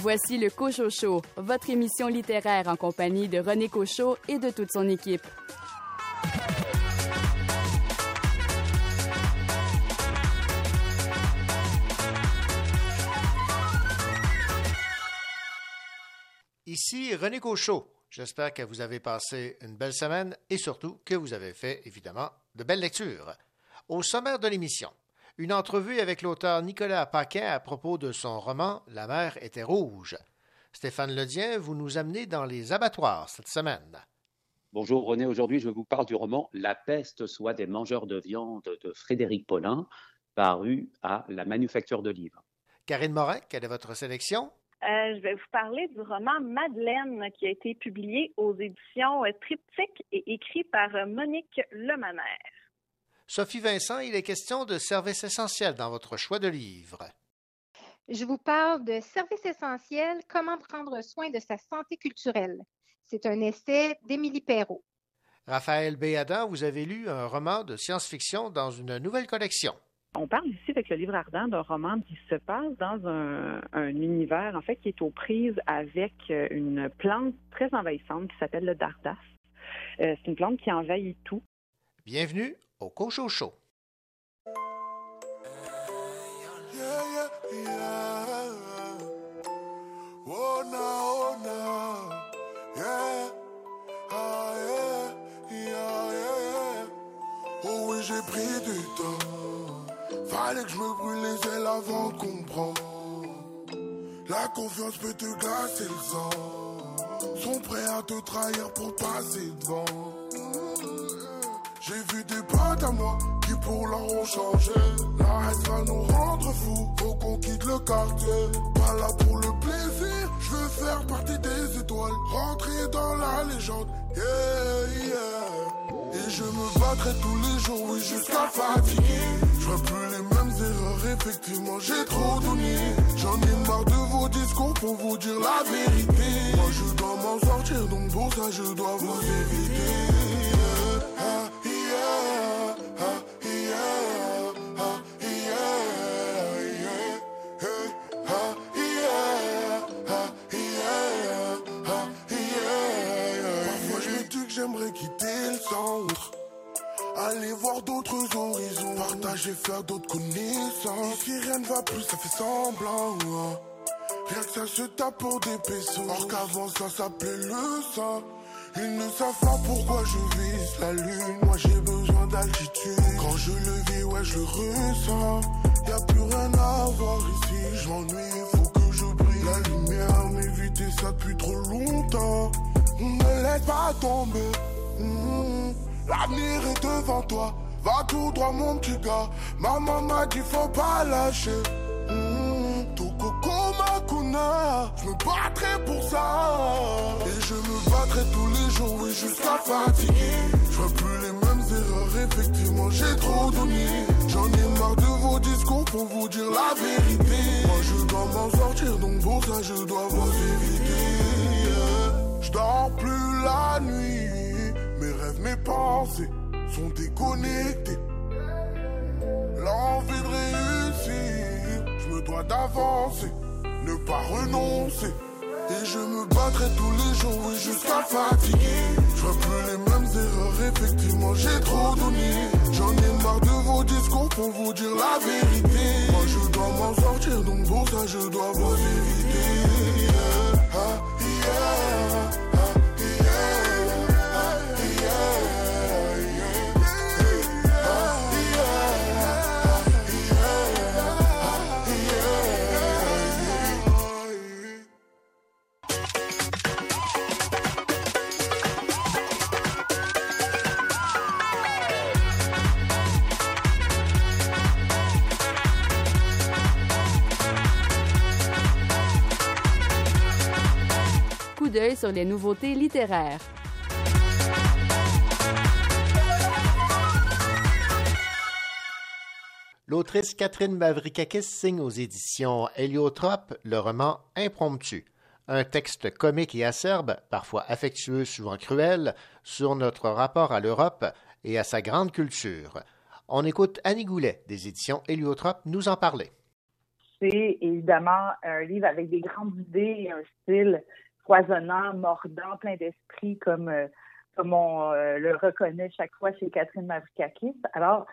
Voici le Cochot Show, votre émission littéraire en compagnie de René Cochot et de toute son équipe. Ici René Cochot. J'espère que vous avez passé une belle semaine et surtout que vous avez fait, évidemment, de belles lectures. Au sommaire de l'émission, une entrevue avec l'auteur Nicolas Paquin à propos de son roman La mer était rouge. Stéphane Ledien, vous nous amenez dans les abattoirs cette semaine. Bonjour René, aujourd'hui je vous parle du roman La peste soit des mangeurs de viande de Frédéric Paulin, paru à la Manufacture de Livres. Karine Morin, quelle est votre sélection? Euh, je vais vous parler du roman Madeleine qui a été publié aux éditions euh, Triptyque et écrit par euh, Monique Lemaner. Sophie Vincent, il est question de services essentiels dans votre choix de livre. Je vous parle de Services essentiels, comment prendre soin de sa santé culturelle. C'est un essai d'Émilie Perrault. Raphaël Béadan, vous avez lu un roman de science-fiction dans une nouvelle collection. On parle ici avec le livre ardent d'un roman qui se passe dans un, univers, en fait, qui est aux prises avec euh, une plante très envahissante qui s'appelle le dardas. Euh, c'est une plante qui envahit tout. Bienvenue au Cocho Show. Oh oui, j'ai pris du temps. Fallait que je me brûle les ailes avant de comprendre. La confiance peut te glacer le sang. Sont prêts à te trahir pour passer devant. J'ai vu des potes à moi qui pour leur ont changé. La haine va nous rendre fous, faut qu'on quitte le quartier. Pas là pour le plaisir, je veux faire partie des étoiles. Rentrer dans la légende, yeah, yeah. Et je me battrai tous les jours, oui, jusqu'à fatiguer. Je plus les mêmes erreurs, effectivement, j'ai trop donné. J'en ai marre de vos discours pour vous dire la vérité. Moi, je dois m'en sortir, donc pour ça, je dois vous éviter. D'autres horizons, partager, faire d'autres connaissances. Si rien ne va plus, ça fait semblant. Hein. Rien que ça se tape pour des pesos. Or qu'avant ça s'appelait le sang. Ils ne savent pas pourquoi je vise la lune. Moi j'ai besoin d'altitude. Quand je le vis, ouais, je le ressens. Y a plus rien à voir ici. J'ennuie, faut que je brille. La lumière m'évitait ça depuis trop longtemps. Ne laisse pas tomber. Mm-hmm. L'avenir est devant toi. Va tout droit, mon petit gars. Maman m'a dit faut pas lâcher. Kuna. Je me battrai pour ça. Et je me battrai tous les jours, oui, jusqu'à fatiguer. Je vois plus les mêmes erreurs, effectivement, j'ai trop donné. J'en ai marre de vos discours pour vous dire la vérité. Moi, je dois m'en sortir, donc pour ça, je dois vous éviter. Je dors plus la nuit, mes rêves, mes pensées sont déconnectés. L'envie de réussir, je me dois d'avancer, ne pas renoncer. Et je me battrai tous les jours, oui, jusqu'à fatiguer. Je vois plus les mêmes erreurs, effectivement, j'ai trop donné. J'en ai marre de vos discours pour vous dire la vérité. Moi, je dois m'en sortir, donc pour ça, je dois vous éviter. Ah. Sur les nouveautés littéraires. L'autrice Catherine Mavrikakis signe aux éditions Héliotrope le roman Impromptu, un texte comique et acerbe, parfois affectueux, souvent cruel, sur notre rapport à l'Europe et à sa grande culture. On écoute Annie Goulet des éditions Héliotrope nous en parler. c'est évidemment un livre avec des grandes idées et un style foisonnant, mordant, plein d'esprit, comme, euh, comme on euh, le reconnaît chaque fois chez Catherine Mavrikakis. Alors,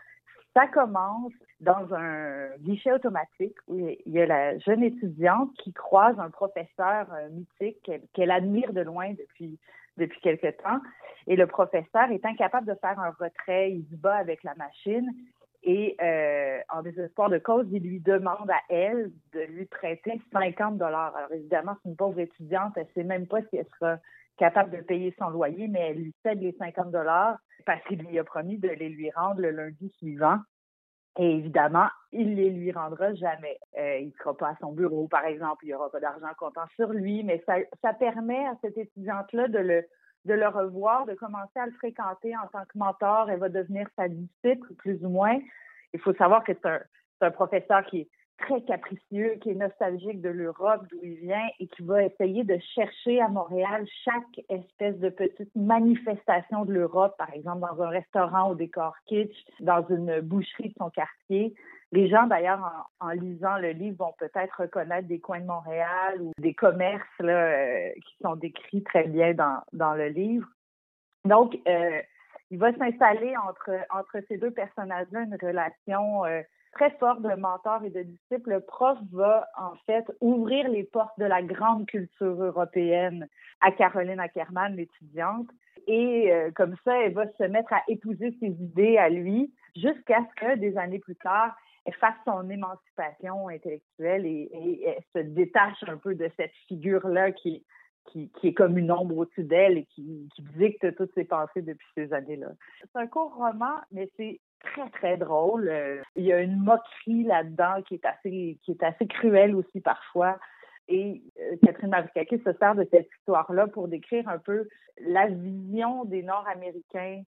ça commence dans un guichet automatique où il y a la jeune étudiante qui croise un professeur euh, mythique qu'elle admire de loin depuis depuis quelque temps. Et le professeur est incapable de faire un retrait, il se bat avec la machine et euh, en désespoir de cause, il lui demande à elle de lui prêter 50 dollars. Alors évidemment, c'est une pauvre étudiante, elle sait même pas si elle sera capable de payer son loyer, mais elle lui cède les 50 dollars parce qu'il lui a promis de les lui rendre le lundi suivant. Et évidemment, il les lui rendra jamais. Euh, il ne sera pas à son bureau, par exemple. Il n'y aura pas d'argent comptant sur lui, mais ça, ça permet à cette étudiante-là de le, de le revoir, de commencer à le fréquenter en tant que mentor. Elle va devenir sa disciple, plus ou moins. Il faut savoir que c'est un, professeur qui est très capricieux, qui est nostalgique de l'Europe, d'où il vient, et qui va essayer de chercher à Montréal chaque espèce de petite manifestation de l'Europe, par exemple dans un restaurant au décor kitsch, dans une boucherie de son quartier. Les gens, d'ailleurs, en, lisant le livre, vont peut-être reconnaître des coins de Montréal ou des commerces là, euh, qui sont décrits très bien dans, dans le livre. Donc, euh, il va s'installer entre, entre ces deux personnages-là une relation euh, très fort de mentor et de disciple, le prof va en fait ouvrir les portes de la grande culture européenne à Caroline Ackerman, l'étudiante. Et comme ça, elle va se mettre à épouser ses idées à lui jusqu'à ce que, des années plus tard, fasse son émancipation intellectuelle et, et se détache un peu de cette figure-là qui, qui, qui, est comme une ombre au-dessus d'elle et qui, qui, dicte toutes ses pensées depuis ces années-là. C'est un court roman, mais c'est très, très drôle. Euh, il y a une moquerie là-dedans qui est assez, qui est assez cruelle aussi parfois. Et euh, Catherine Mavrikakis se sert de cette histoire-là pour décrire un peu la vision des Nord-Américains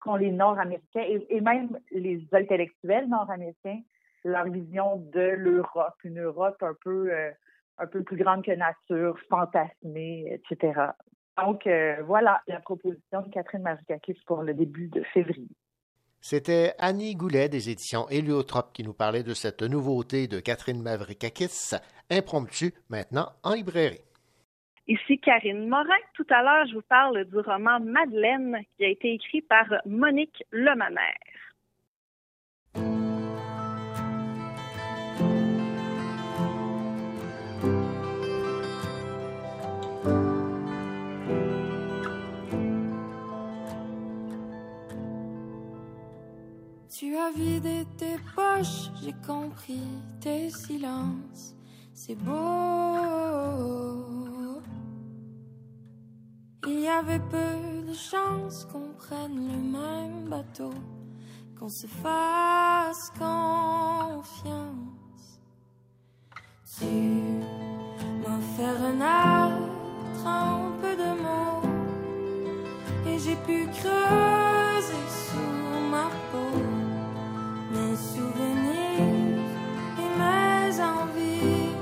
qu'ont les Nord-Américains et, même les intellectuels nord-américains, leur vision de l'Europe, une Europe un peu, euh, un peu plus grande que nature, fantasmée, etc. Donc voilà la proposition de Catherine Mavrikakis pour le début de février. C'était Annie Goulet des éditions Héliotrope qui nous parlait de cette nouveauté de Catherine Mavrikakis, impromptu, maintenant en librairie. Ici Karine Morin. Tout à l'heure, je vous parle du roman Madeleine qui a été écrit par Monique Lemanère. Tu as vidé tes poches, j'ai compris tes silences. C'est beau. Il y avait peu de chances qu'on prenne le même bateau, qu'on se fasse confiance. Tu m'as fait renaître un de mots et j'ai pu creuser sous mes souvenirs et mes envies.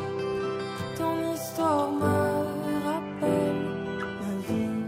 Ton histoire me rappelle ma vie.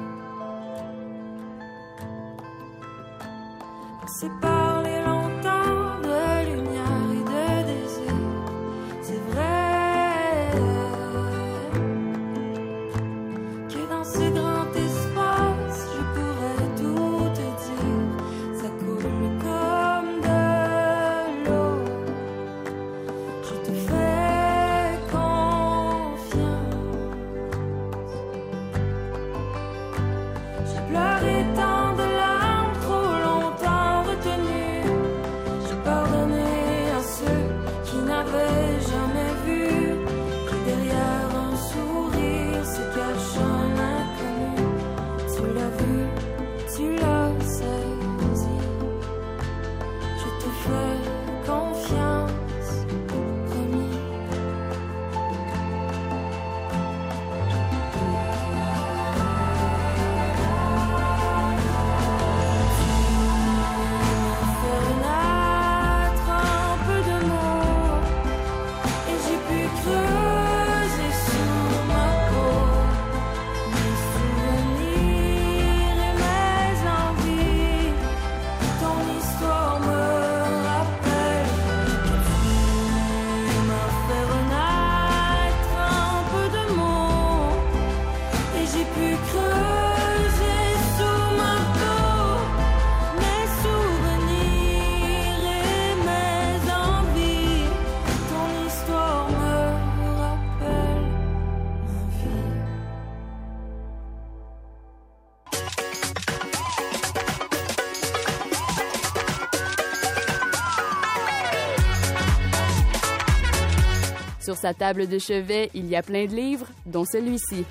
Sa table de chevet, il y a plein de livres, dont celui-ci.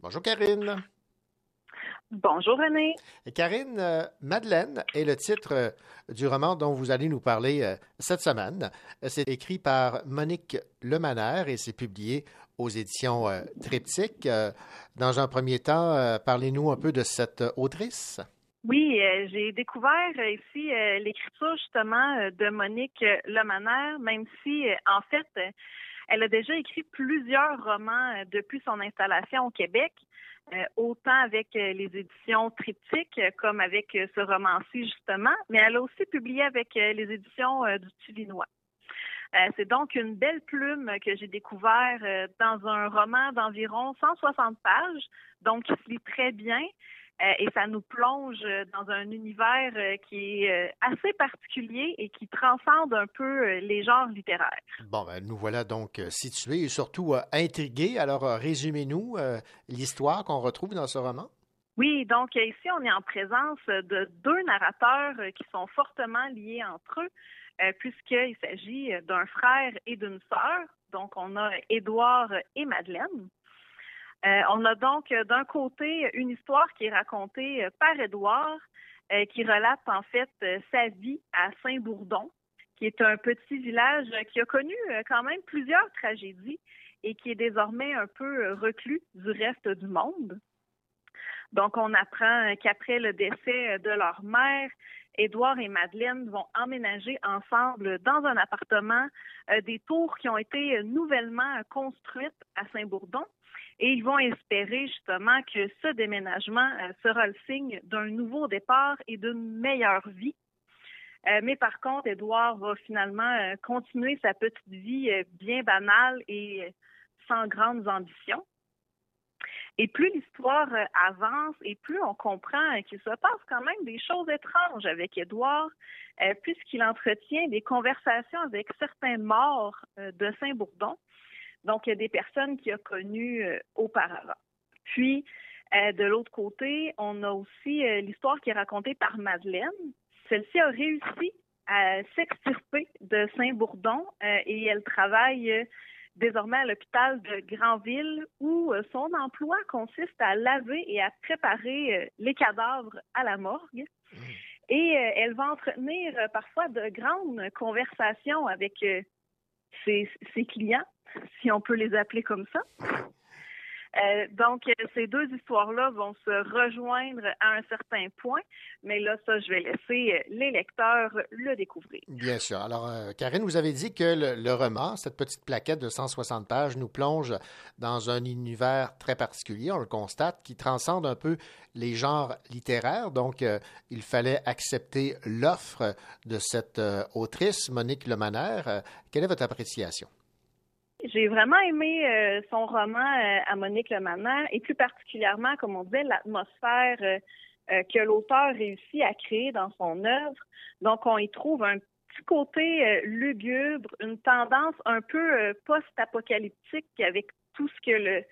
Bonjour Karine. Bonjour René. Karine, euh, Madeleine est le titre euh, du roman dont vous allez nous parler euh, cette semaine. C'est écrit par Monique Lemaner et c'est publié aux éditions Triptyque. dans un premier temps, parlez-nous un peu de cette autrice. Oui, j'ai découvert ici l'écriture justement de Monique Lemaner, même si en fait, elle a déjà écrit plusieurs romans depuis son installation au Québec. Euh, autant avec euh, les éditions Triptyque euh, comme avec ce roman-ci justement, mais elle a aussi publié avec les éditions du Tulinois. C'est donc une belle plume que j'ai découvert dans un roman d'environ 160 pages, donc qui se lit très bien. Euh, et ça nous plonge dans un univers euh, qui est euh, assez particulier et qui transcende un peu les genres littéraires. Bon, ben, nous voilà donc situés et surtout intrigués. Alors, résumez-nous l'histoire qu'on retrouve dans ce roman. Oui, donc ici, on est en présence de deux narrateurs qui sont fortement liés entre eux, puisqu'il s'agit d'un frère et d'une sœur. Donc, on a Édouard et Madeleine. Euh, on a donc euh, d'un côté une histoire qui est racontée euh, par Édouard, qui relate en fait sa vie à Saint-Bourdon, qui est un petit village qui a connu quand même plusieurs tragédies et qui est désormais un peu reclus du reste du monde. Donc, on apprend qu'après le décès de leur mère, Édouard et Madeleine vont emménager ensemble dans un appartement des tours qui ont été nouvellement construites à Saint-Bourdon et ils vont espérer justement que ce déménagement euh, sera le signe d'un nouveau départ et d'une meilleure vie. Euh, mais par contre, Édouard va finalement euh, continuer sa petite vie bien banale et sans grandes ambitions. Et plus l'histoire avance et plus on comprend qu'il se passe quand même des choses étranges avec Édouard, puisqu'il entretient des conversations avec certains morts de Saint-Bourdon donc, des personnes qu'il a connues euh, auparavant. Puis, euh, de l'autre côté, on a aussi euh, l'histoire qui est racontée par Madeleine. Celle-ci a réussi à s'extirper de Saint-Bourdon et elle travaille désormais à l'hôpital de Granville où son emploi consiste à laver et à préparer les cadavres à la morgue. Mmh. Et elle va entretenir parfois de grandes conversations avec ses, ses clients si on peut les appeler comme ça. Euh, donc, ces deux histoires-là vont se rejoindre à un certain point, mais là, ça, je vais laisser les lecteurs le découvrir. Bien sûr. Alors, euh, Karine, vous avez dit que le, roman, cette petite plaquette de 160 pages, nous plonge dans un univers très particulier, on le constate, qui transcende un peu les genres littéraires. Donc, euh, il fallait accepter l'offre de cette autrice, Monique Lemaner. quelle est votre appréciation? J'ai vraiment aimé euh, son roman euh, à Monique Lemaner et plus particulièrement, comme on disait, l'atmosphère euh, que l'auteur réussit à créer dans son œuvre. Donc, on y trouve un petit côté lugubre, une tendance un peu post-apocalyptique avec tout ce que le,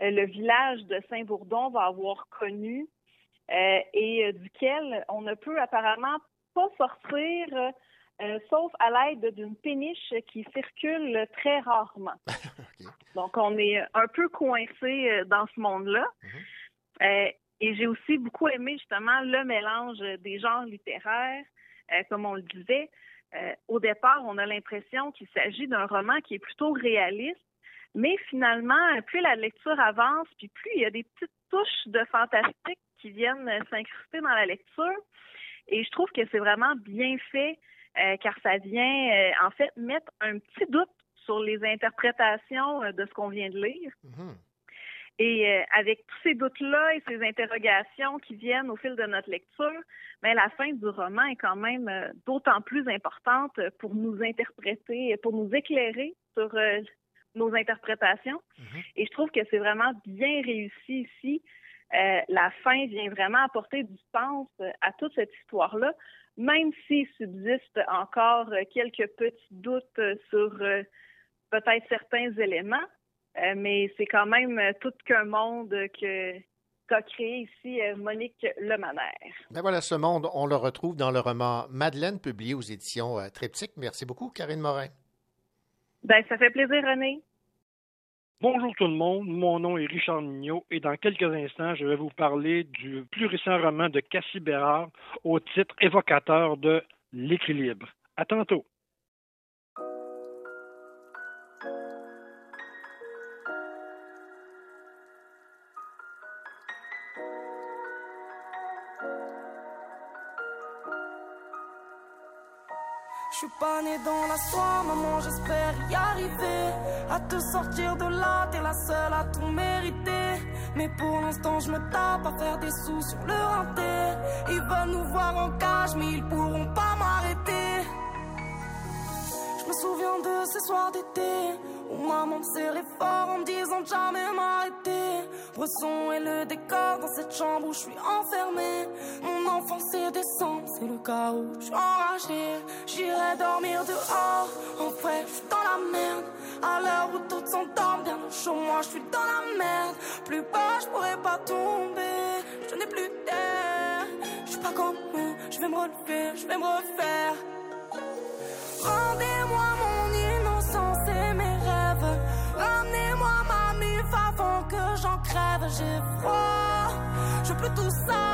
le village de Saint-Bourdon va avoir connu et duquel on ne peut apparemment pas sortir euh, sauf à l'aide d'une péniche qui circule très rarement. Donc, on est un peu coincé euh, dans ce monde-là. Mhm. Euh, et j'ai aussi beaucoup aimé justement le mélange des genres littéraires, comme on le disait. au départ, on a l'impression qu'il s'agit d'un roman qui est plutôt réaliste, mais finalement, plus la lecture avance, puis plus il y a des petites touches de fantastique qui viennent s'incruster dans la lecture. Et je trouve que c'est vraiment bien fait. Euh, car ça vient euh, en fait mettre un petit doute sur les interprétations euh, de ce qu'on vient de lire. Mhm. Et avec tous ces doutes-là et ces interrogations qui viennent au fil de notre lecture, mais la fin du roman est quand même d'autant plus importante pour nous interpréter, pour nous éclairer sur nos interprétations. Mhm. Et je trouve que c'est vraiment bien réussi ici. la fin vient vraiment apporter du sens à toute cette histoire-là même s'il subsiste encore quelques petits doutes sur euh, peut-être certains éléments, Euh, mais c'est quand même euh, tout qu'un monde que qu'a créé ici euh, Monique Lemanère. Ben voilà, ce monde, on le retrouve dans le roman Madeleine, publié aux éditions euh, Triptyque. Merci beaucoup, Karine Morin. Ben, ça fait plaisir, René. Bonjour tout le monde, mon nom est Richard Mignot et dans quelques instants, je vais vous parler du plus récent roman de Cassie Bérard au titre évocateur de L'équilibre. À tantôt. Pas dans la soie, maman, j'espère y arriver. À te sortir de là, t'es la seule à tout mériter. Mais pour l'instant, je me tape à faire des sous sur le. Ils veulent nous voir en cage, mais ils pourront pas m'arrêter. Je me souviens de ces soirs d'été où maman me serrait fort en me disant de jamais m'arrêter. Bresson est le décor dans cette chambre où je suis enfermée. Mon enfance est décembre, c'est le chaos. Je suis enragée, j'irai dormir dehors. En vrai, je suis dans la merde. À l'heure où toutes s'endorment, bien au chaud, moi je suis dans la merde. Plus bas, je pourrais pas tomber. Je n'ai plus d'air. Je suis pas comme eux, je vais me relever, je vais me refaire. Rendez-moi mon j'en crève. J'ai froid, je veux plus tout ça.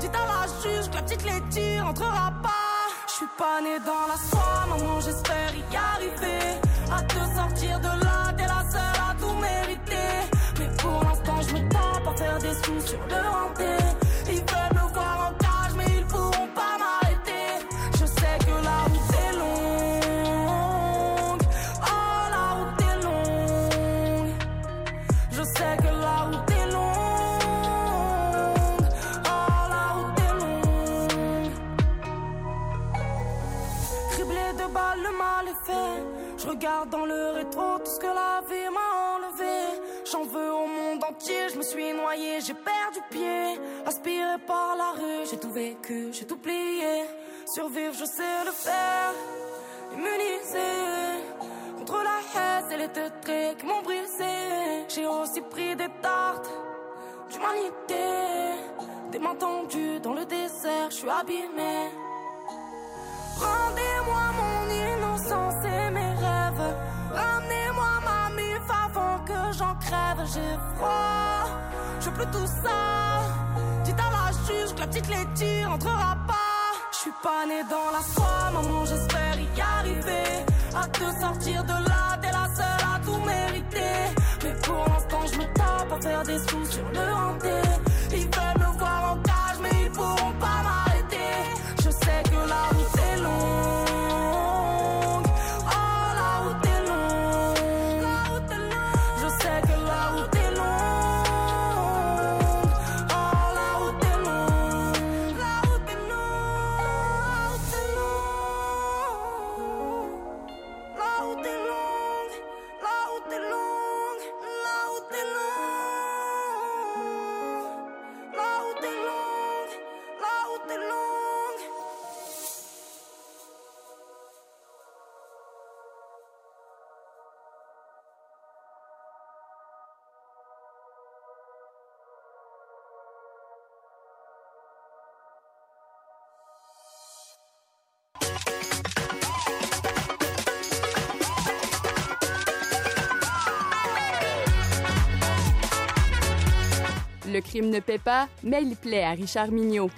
Dites à la juge que la petite laitière rentrera pas. Je suis pas né dans la soie, maman, j'espère y arriver. À te sortir de là, t'es la seule à tout mériter. Mais pour l'instant, je me tape à faire des sous sur le renté. Ils veulent De balles, le mal est fait. Je regarde dans le rétro tout ce que la vie m'a enlevé. J'en veux au monde entier, je me suis noyé, j'ai perdu pied. Aspiré par la rue, j'ai tout vécu, j'ai tout plié. Survivre, je sais le faire. Immunisé contre la haine et les traits qui m'ont brisé. J'ai aussi pris des tartes d'humanité. Des mains tendues dans le désert, je suis abîmé. Rendez-moi mon innocence et mes rêves. Ramenez-moi ma mif avant que j'en crève. J'ai froid, je veux plus tout ça. Dites à la juge que la petite laitière rentrera pas. Je suis pas né dans la soie, maman, j'espère y arriver. À te sortir de là, t'es la seule à tout mériter. Mais pour l'instant, je me tape à faire des sous sur le hanté. Ils veulent me voir en cage, mais ils pourront pas ne paie pas, mais il plaît à Richard Mignot.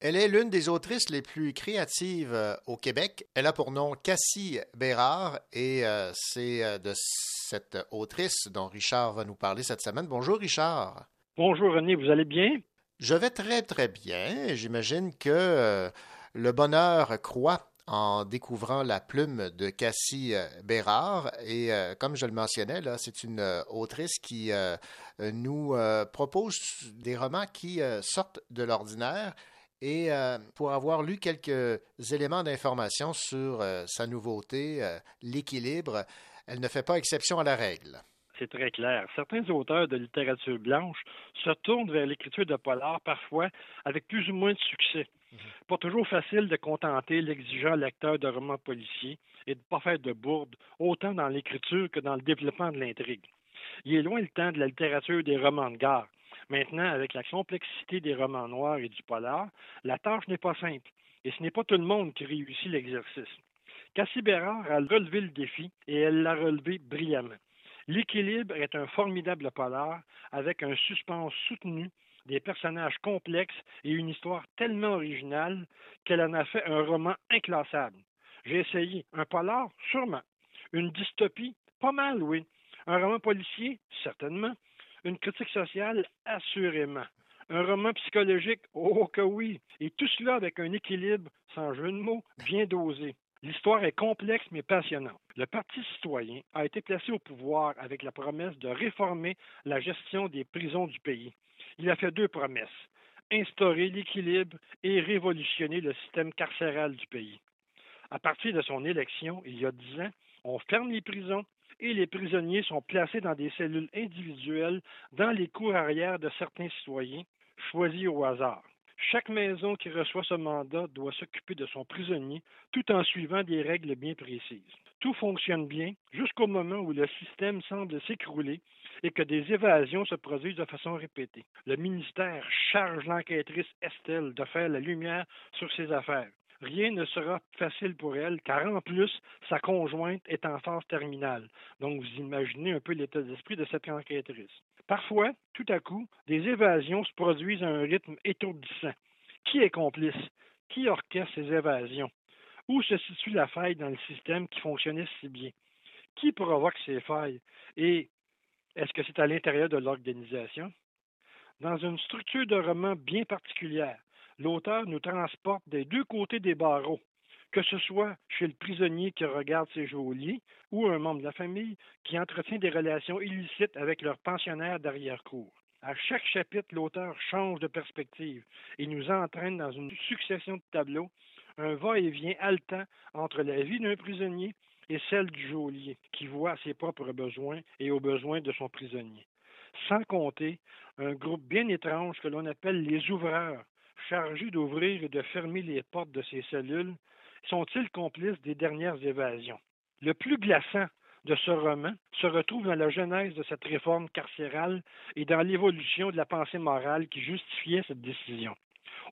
Elle est l'une des autrices les plus créatives euh, au Québec. Elle a pour nom Cassie Bérard et euh, c'est euh, de cette autrice dont Richard va nous parler cette semaine. Bonjour Richard. Bonjour René, vous allez bien? Je vais très très bien. J'imagine que euh, le bonheur croît en découvrant la plume de Cassie euh, Bérard. Et euh, comme je le mentionnais, là, c'est une autrice qui nous propose des romans qui sortent de l'ordinaire. Et pour avoir lu quelques éléments d'information sur sa nouveauté, l'équilibre, elle ne fait pas exception à la règle. C'est très clair. Certains auteurs de littérature blanche se tournent vers l'écriture de polar parfois avec plus ou moins de succès. Pas toujours facile de contenter l'exigeant lecteur de romans policiers et de ne pas faire de bourde, autant dans l'écriture que dans le développement de l'intrigue. Il est loin le temps de la littérature des romans de gare. Maintenant, avec la complexité des romans noirs et du polar, la tâche n'est pas simple, et ce n'est pas tout le monde qui réussit l'exercice. Cassie Bérard a relevé le défi et elle l'a relevé brillamment. L'équilibre est un formidable polar avec un suspense soutenu, des personnages complexes et une histoire tellement originale qu'elle en a fait un roman inclassable. J'ai essayé un polar, sûrement. Une dystopie, pas mal, oui. Un roman policier, certainement. Une critique sociale, assurément. Un roman psychologique, oh que oui. Et tout cela avec un équilibre, sans jeu de mots, bien dosé. L'histoire est complexe mais passionnante. Le Parti citoyen a été placé au pouvoir avec la promesse de réformer la gestion des prisons du pays. Il a fait deux promesses instaurer l'équilibre et révolutionner le système carcéral du pays. À partir de son élection, il y a dix ans, on ferme les prisons et les prisonniers sont placés dans des cellules individuelles dans les cours arrière de certains citoyens, choisis au hasard. Chaque maison qui reçoit ce mandat doit s'occuper de son prisonnier tout en suivant des règles bien précises. Tout fonctionne bien jusqu'au moment où le système semble s'écrouler et que des évasions se produisent de façon répétée. Le ministère charge l'enquêtrice Estelle de faire la lumière sur ses affaires. Rien ne sera facile pour elle, car en plus, sa conjointe est en phase terminale. Donc, vous imaginez un peu l'état d'esprit de cette enquêtrice. Parfois, tout à coup, des évasions se produisent à un rythme étourdissant. Qui est complice? Qui orchestre ces évasions? Où se situe la faille dans le système qui fonctionnait si bien? Qui provoque ces failles? Et est-ce que c'est à l'intérieur de l'organisation? Dans une structure de roman bien particulière, l'auteur nous transporte des deux côtés des barreaux, que ce soit chez le prisonnier qui regarde ses geôliers ou un membre de la famille qui entretient des relations illicites avec leur pensionnaire d'arrière-cour. À chaque chapitre, l'auteur change de perspective et nous entraîne dans une succession de tableaux, un va-et-vient haletant entre la vie d'un prisonnier et celle du geôlier, qui voit ses propres besoins et aux besoins de son prisonnier. Sans compter un groupe bien étrange que l'on appelle les ouvreurs, chargés d'ouvrir et de fermer les portes de ces cellules, sont-ils complices des dernières évasions? Le plus glaçant de ce roman se retrouve dans la genèse de cette réforme carcérale et dans l'évolution de la pensée morale qui justifiait cette décision.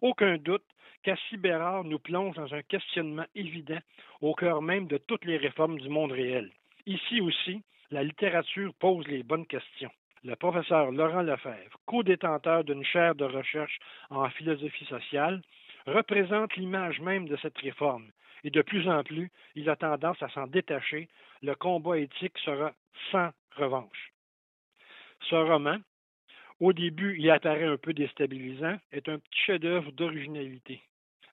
Aucun doute, Cassie Bérard nous plonge dans un questionnement évident au cœur même de toutes les réformes du monde réel. Ici aussi, la littérature pose les bonnes questions. Le professeur Laurent Lefebvre, co-détenteur d'une chaire de recherche en philosophie sociale, représente l'image même de cette réforme, et de plus en plus, il a tendance à s'en détacher. Le combat éthique sera sans revanche. Ce roman, au début, il apparaît un peu déstabilisant, est un petit chef-d'œuvre d'originalité.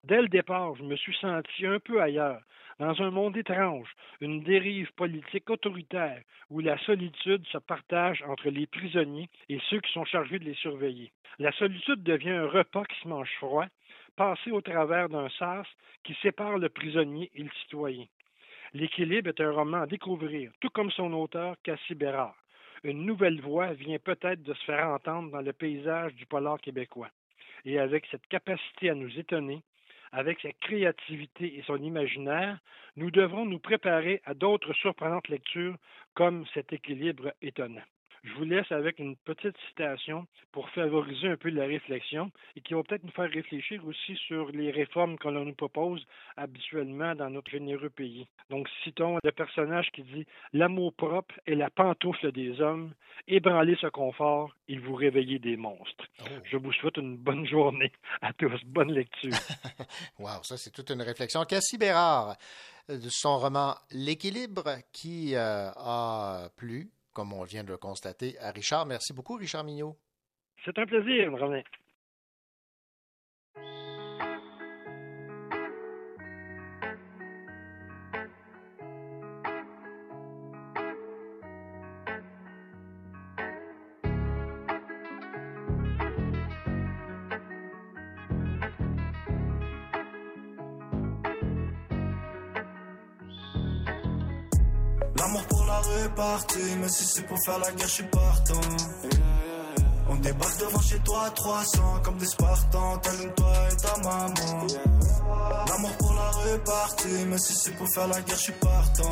Dès le départ, je me suis senti un peu ailleurs, dans un monde étrange, une dérive politique autoritaire où la solitude se partage entre les prisonniers et ceux qui sont chargés de les surveiller. La solitude devient un repas qui se mange froid, passé au travers d'un sas qui sépare le prisonnier et le citoyen. L'équilibre est un roman à découvrir, tout comme son auteur Cassie Bérard. Une nouvelle voix vient peut-être de se faire entendre dans le paysage du polar québécois. Et avec cette capacité à nous étonner, avec sa créativité et son imaginaire, nous devrons nous préparer à d'autres surprenantes lectures comme cet équilibre étonnant. Je vous laisse avec une petite citation pour favoriser un peu la réflexion et qui va peut-être nous faire réfléchir aussi sur les réformes que l'on nous propose habituellement dans notre généreux pays. Donc, citons le personnage qui dit L'amour propre est la pantoufle des hommes, ébranlez ce confort et vous réveillez des monstres. Oh. Je vous souhaite une bonne journée à tous. Bonne lecture. wow, ça, c'est toute une réflexion. Cassie Bérard, de son roman L'équilibre, qui euh, a plu comme on vient de le constater, à Richard. Merci beaucoup, Richard Mignot. C'est un plaisir, René. Mais si c'est pour faire la guerre, je suis partant. On débarque devant chez toi à 300 comme des Spartans, tel toi et ta maman. L'amour pour la répartie, mais si c'est pour faire la guerre, je suis partant.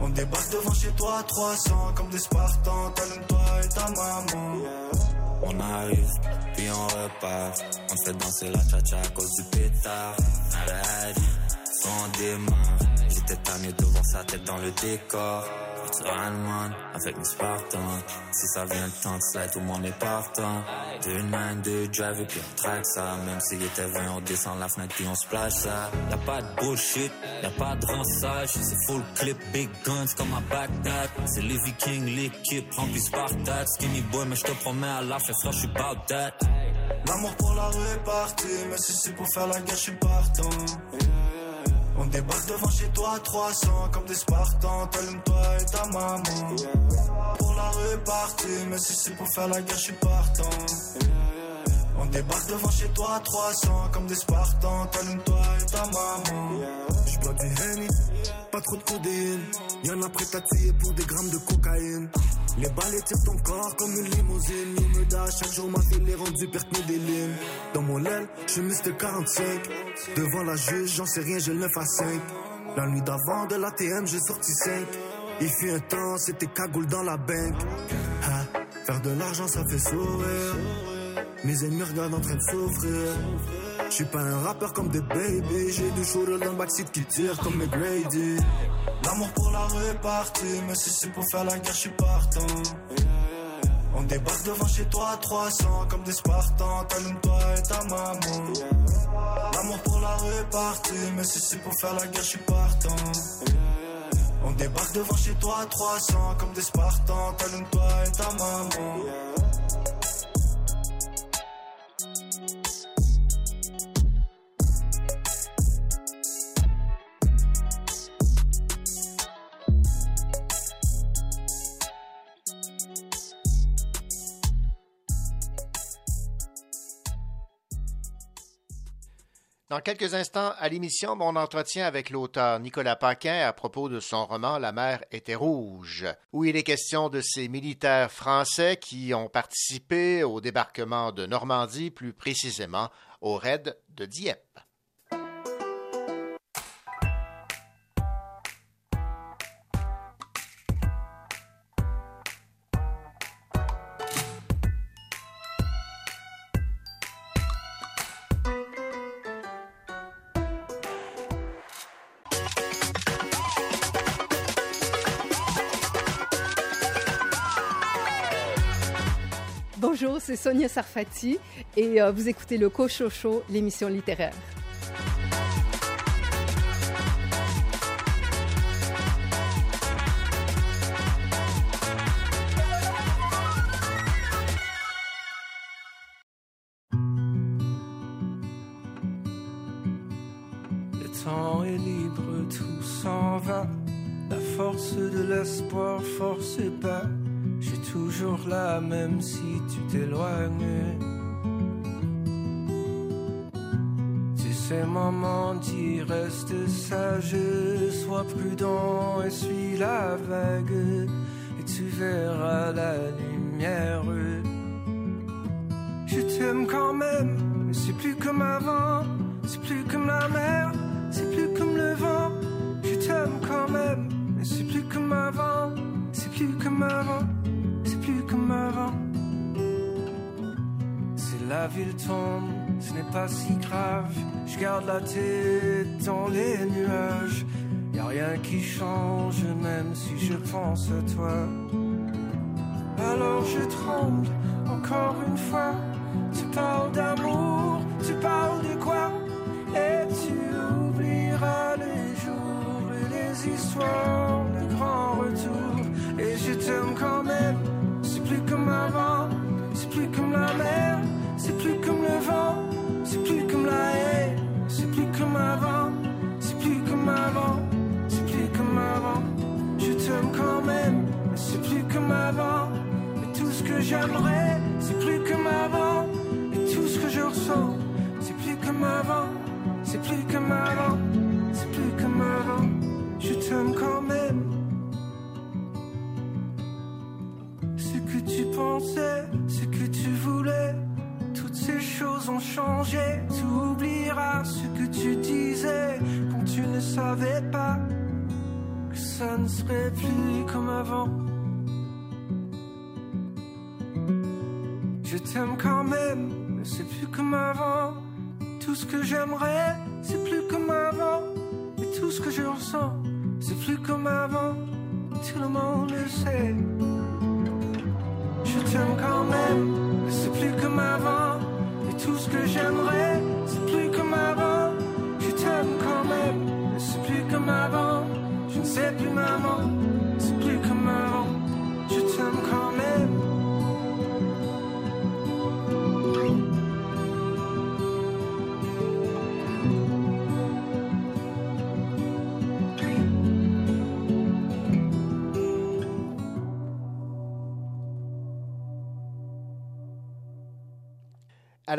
On débarque devant chez toi à 300 comme des Spartans, tel toi et ta maman. On arrive, puis on repart. On fait danser la cha-cha à cause du pétard. on démarre. J'étais mieux de voir sa tête dans le décor. Naturellement, avec mes Spartans. Si ça vient le temps de slide, tout le monde est partant. Deux mains, deux drive et puis on traque ça. Même s'il était 20, on descend la fenêtre puis on splash ça. Y'a pas de bullshit, y'a pas de rinçage. C'est full clip, big guns comme un Baghdad. C'est les Vikings, l'équipe remplie Spartat. Skinny boy, mais je te promets à la fin, frère, je suis about that. L'amour pour la répartie, mais si c'est pour faire la guerre, je suis partant. On débarque devant chez toi à 300 comme des Spartans, toi et ta maman. Pour la répartie, mais si c'est pour faire la guerre, je suis partant. On débarque devant chez toi à 300 comme des Spartans, toi et ta maman. J'bois du Henny, pas trop de codéine. Y'en a prêt à pour des grammes de cocaïne. Les balles tirent ton corps comme une limousine. Il me chaque jour m'a fait les rendus perte des lignes. Dans mon aile, je Mr 45. Devant la juge, j'en sais rien, j'ai le 9 à 5. La nuit d'avant de l'ATM, j'ai sorti 5. Il fut un temps, c'était cagoule dans la banque. faire de l'argent, ça fait sourire. Mes ennemis regardent en train de souffrir. Je suis pas un rappeur comme des baby. J'ai du shooter dans le backseat qui tire comme McGrady. L'amour pour la répartie, mais si c'est pour faire la guerre, je suis partant. On débarque devant chez toi à 300 comme des Spartans, toi et ta maman. L'amour pour la répartie, mais si c'est pour faire la guerre, je suis partant. On débarque devant chez toi à 300 comme des Spartans, toi et ta maman. Dans quelques instants à l'émission, mon entretien avec l'auteur Nicolas Paquin à propos de son roman La mer était rouge, où il est question de ces militaires français qui ont participé au débarquement de Normandie, plus précisément au raid de Dieppe. C'est Sonia Sarfati et euh, vous écoutez le Cochocho, l'émission littéraire. Dans les nuages. Y a rien qui change, même si je pense à toi. Alors je tremble encore une fois.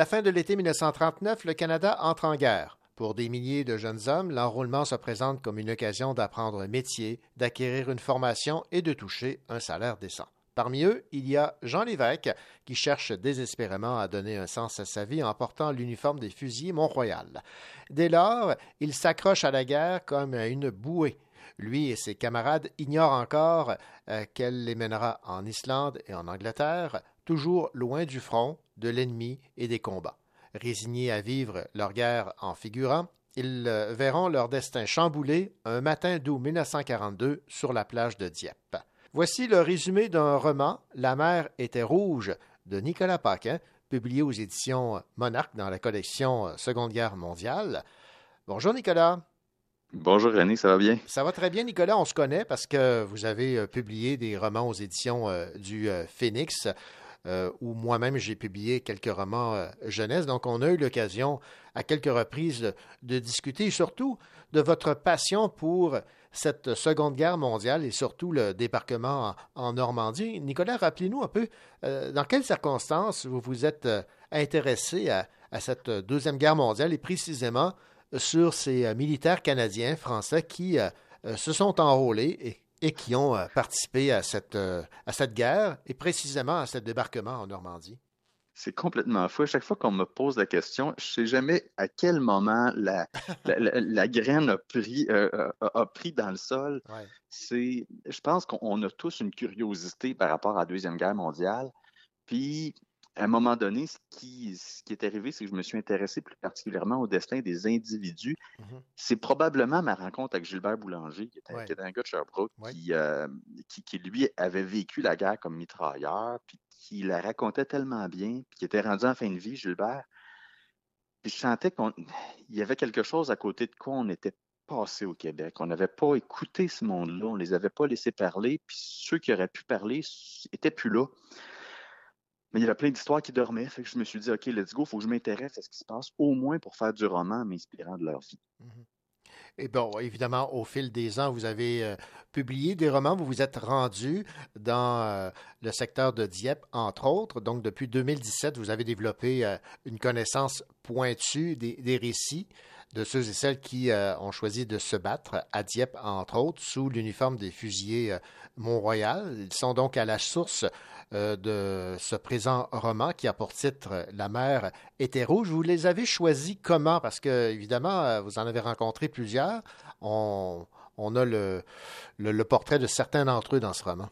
Fin de l'été 1939, le Canada entre en guerre. Pour des milliers de jeunes hommes, l'enrôlement se présente comme une occasion d'apprendre un métier, d'acquérir une formation et de toucher un salaire décent. Parmi eux, il y a Jean Lévesque, qui cherche désespérément à donner un sens à sa vie en portant l'uniforme des fusiliers Mont-Royal. Dès lors, il s'accroche à la guerre comme à une bouée. Lui et ses camarades ignorent encore euh, qu'elle les mènera en Islande et en Angleterre, toujours loin du front, de l'ennemi et des combats. Résignés à vivre leur guerre en figurant, ils euh, verront leur destin chamboulé un matin d'août 1942 sur la plage de Dieppe. Voici le résumé d'un roman La mer était rouge de Nicolas Paquin, publié aux éditions Monarque dans la collection Seconde Guerre mondiale. Bonjour Nicolas. Bonjour René, ça va bien? Ça va très bien Nicolas, on se connaît parce que vous avez euh, publié des romans aux éditions euh, du Phoenix. Euh, où moi-même j'ai publié quelques romans euh, jeunesse. Donc, on a eu l'occasion à quelques reprises de, discuter surtout de votre passion pour cette Seconde Guerre mondiale et surtout le débarquement en, Normandie. Nicolas, rappelez-nous un peu euh, dans quelles circonstances vous vous êtes euh, intéressé à, à, cette Deuxième Guerre mondiale et précisément sur ces militaires canadiens, français qui se sont enrôlés et et qui ont euh, participé à cette, euh, à cette guerre et précisément à ce débarquement en Normandie? C'est complètement fou. À chaque fois qu'on me pose la question, je ne sais jamais à quel moment la, la, la, la graine a pris, euh, a, a, pris dans le sol. Ouais. C'est, je pense qu'on a tous une curiosité par rapport à la Deuxième Guerre mondiale. Puis, à un moment donné, ce qui, ce qui est arrivé, c'est que je me suis intéressé plus particulièrement au destin des individus. Mm -hmm. C'est probablement ma rencontre avec Gilbert Boulanger, qui était, ouais. qui était un gars de Sherbrooke, ouais. qui, euh, qui, qui, lui, avait vécu la guerre comme mitrailleur, puis qui la racontait tellement bien, puis qui était rendu en fin de vie, Gilbert. Puis je sentais qu'il y avait quelque chose à côté de quoi on était passé au Québec. On n'avait pas écouté ce monde-là, on les avait pas laissés parler, puis ceux qui auraient pu parler étaient plus là. Mais il y avait plein d'histoires qui dormaient. Fait que je me suis dit, OK, let's go, il faut que je m'intéresse à ce qui se passe, au moins pour faire du roman m'inspirant de leur vie. Mm -hmm. Et bon, évidemment, au fil des ans, vous avez euh, publié des romans, vous vous êtes rendu dans euh, le secteur de Dieppe, entre autres. Donc, depuis 2017, vous avez développé euh, une connaissance pointue des, récits de ceux et celles qui ont choisi de se battre à Dieppe, entre autres, sous l'uniforme des fusiliers Mont-Royal. Ils sont donc à la source de ce présent roman qui a pour titre La mer était rouge. Vous les avez choisis comment? Parce que, évidemment, vous en avez rencontré plusieurs. On, a le, portrait de certains d'entre eux dans ce roman.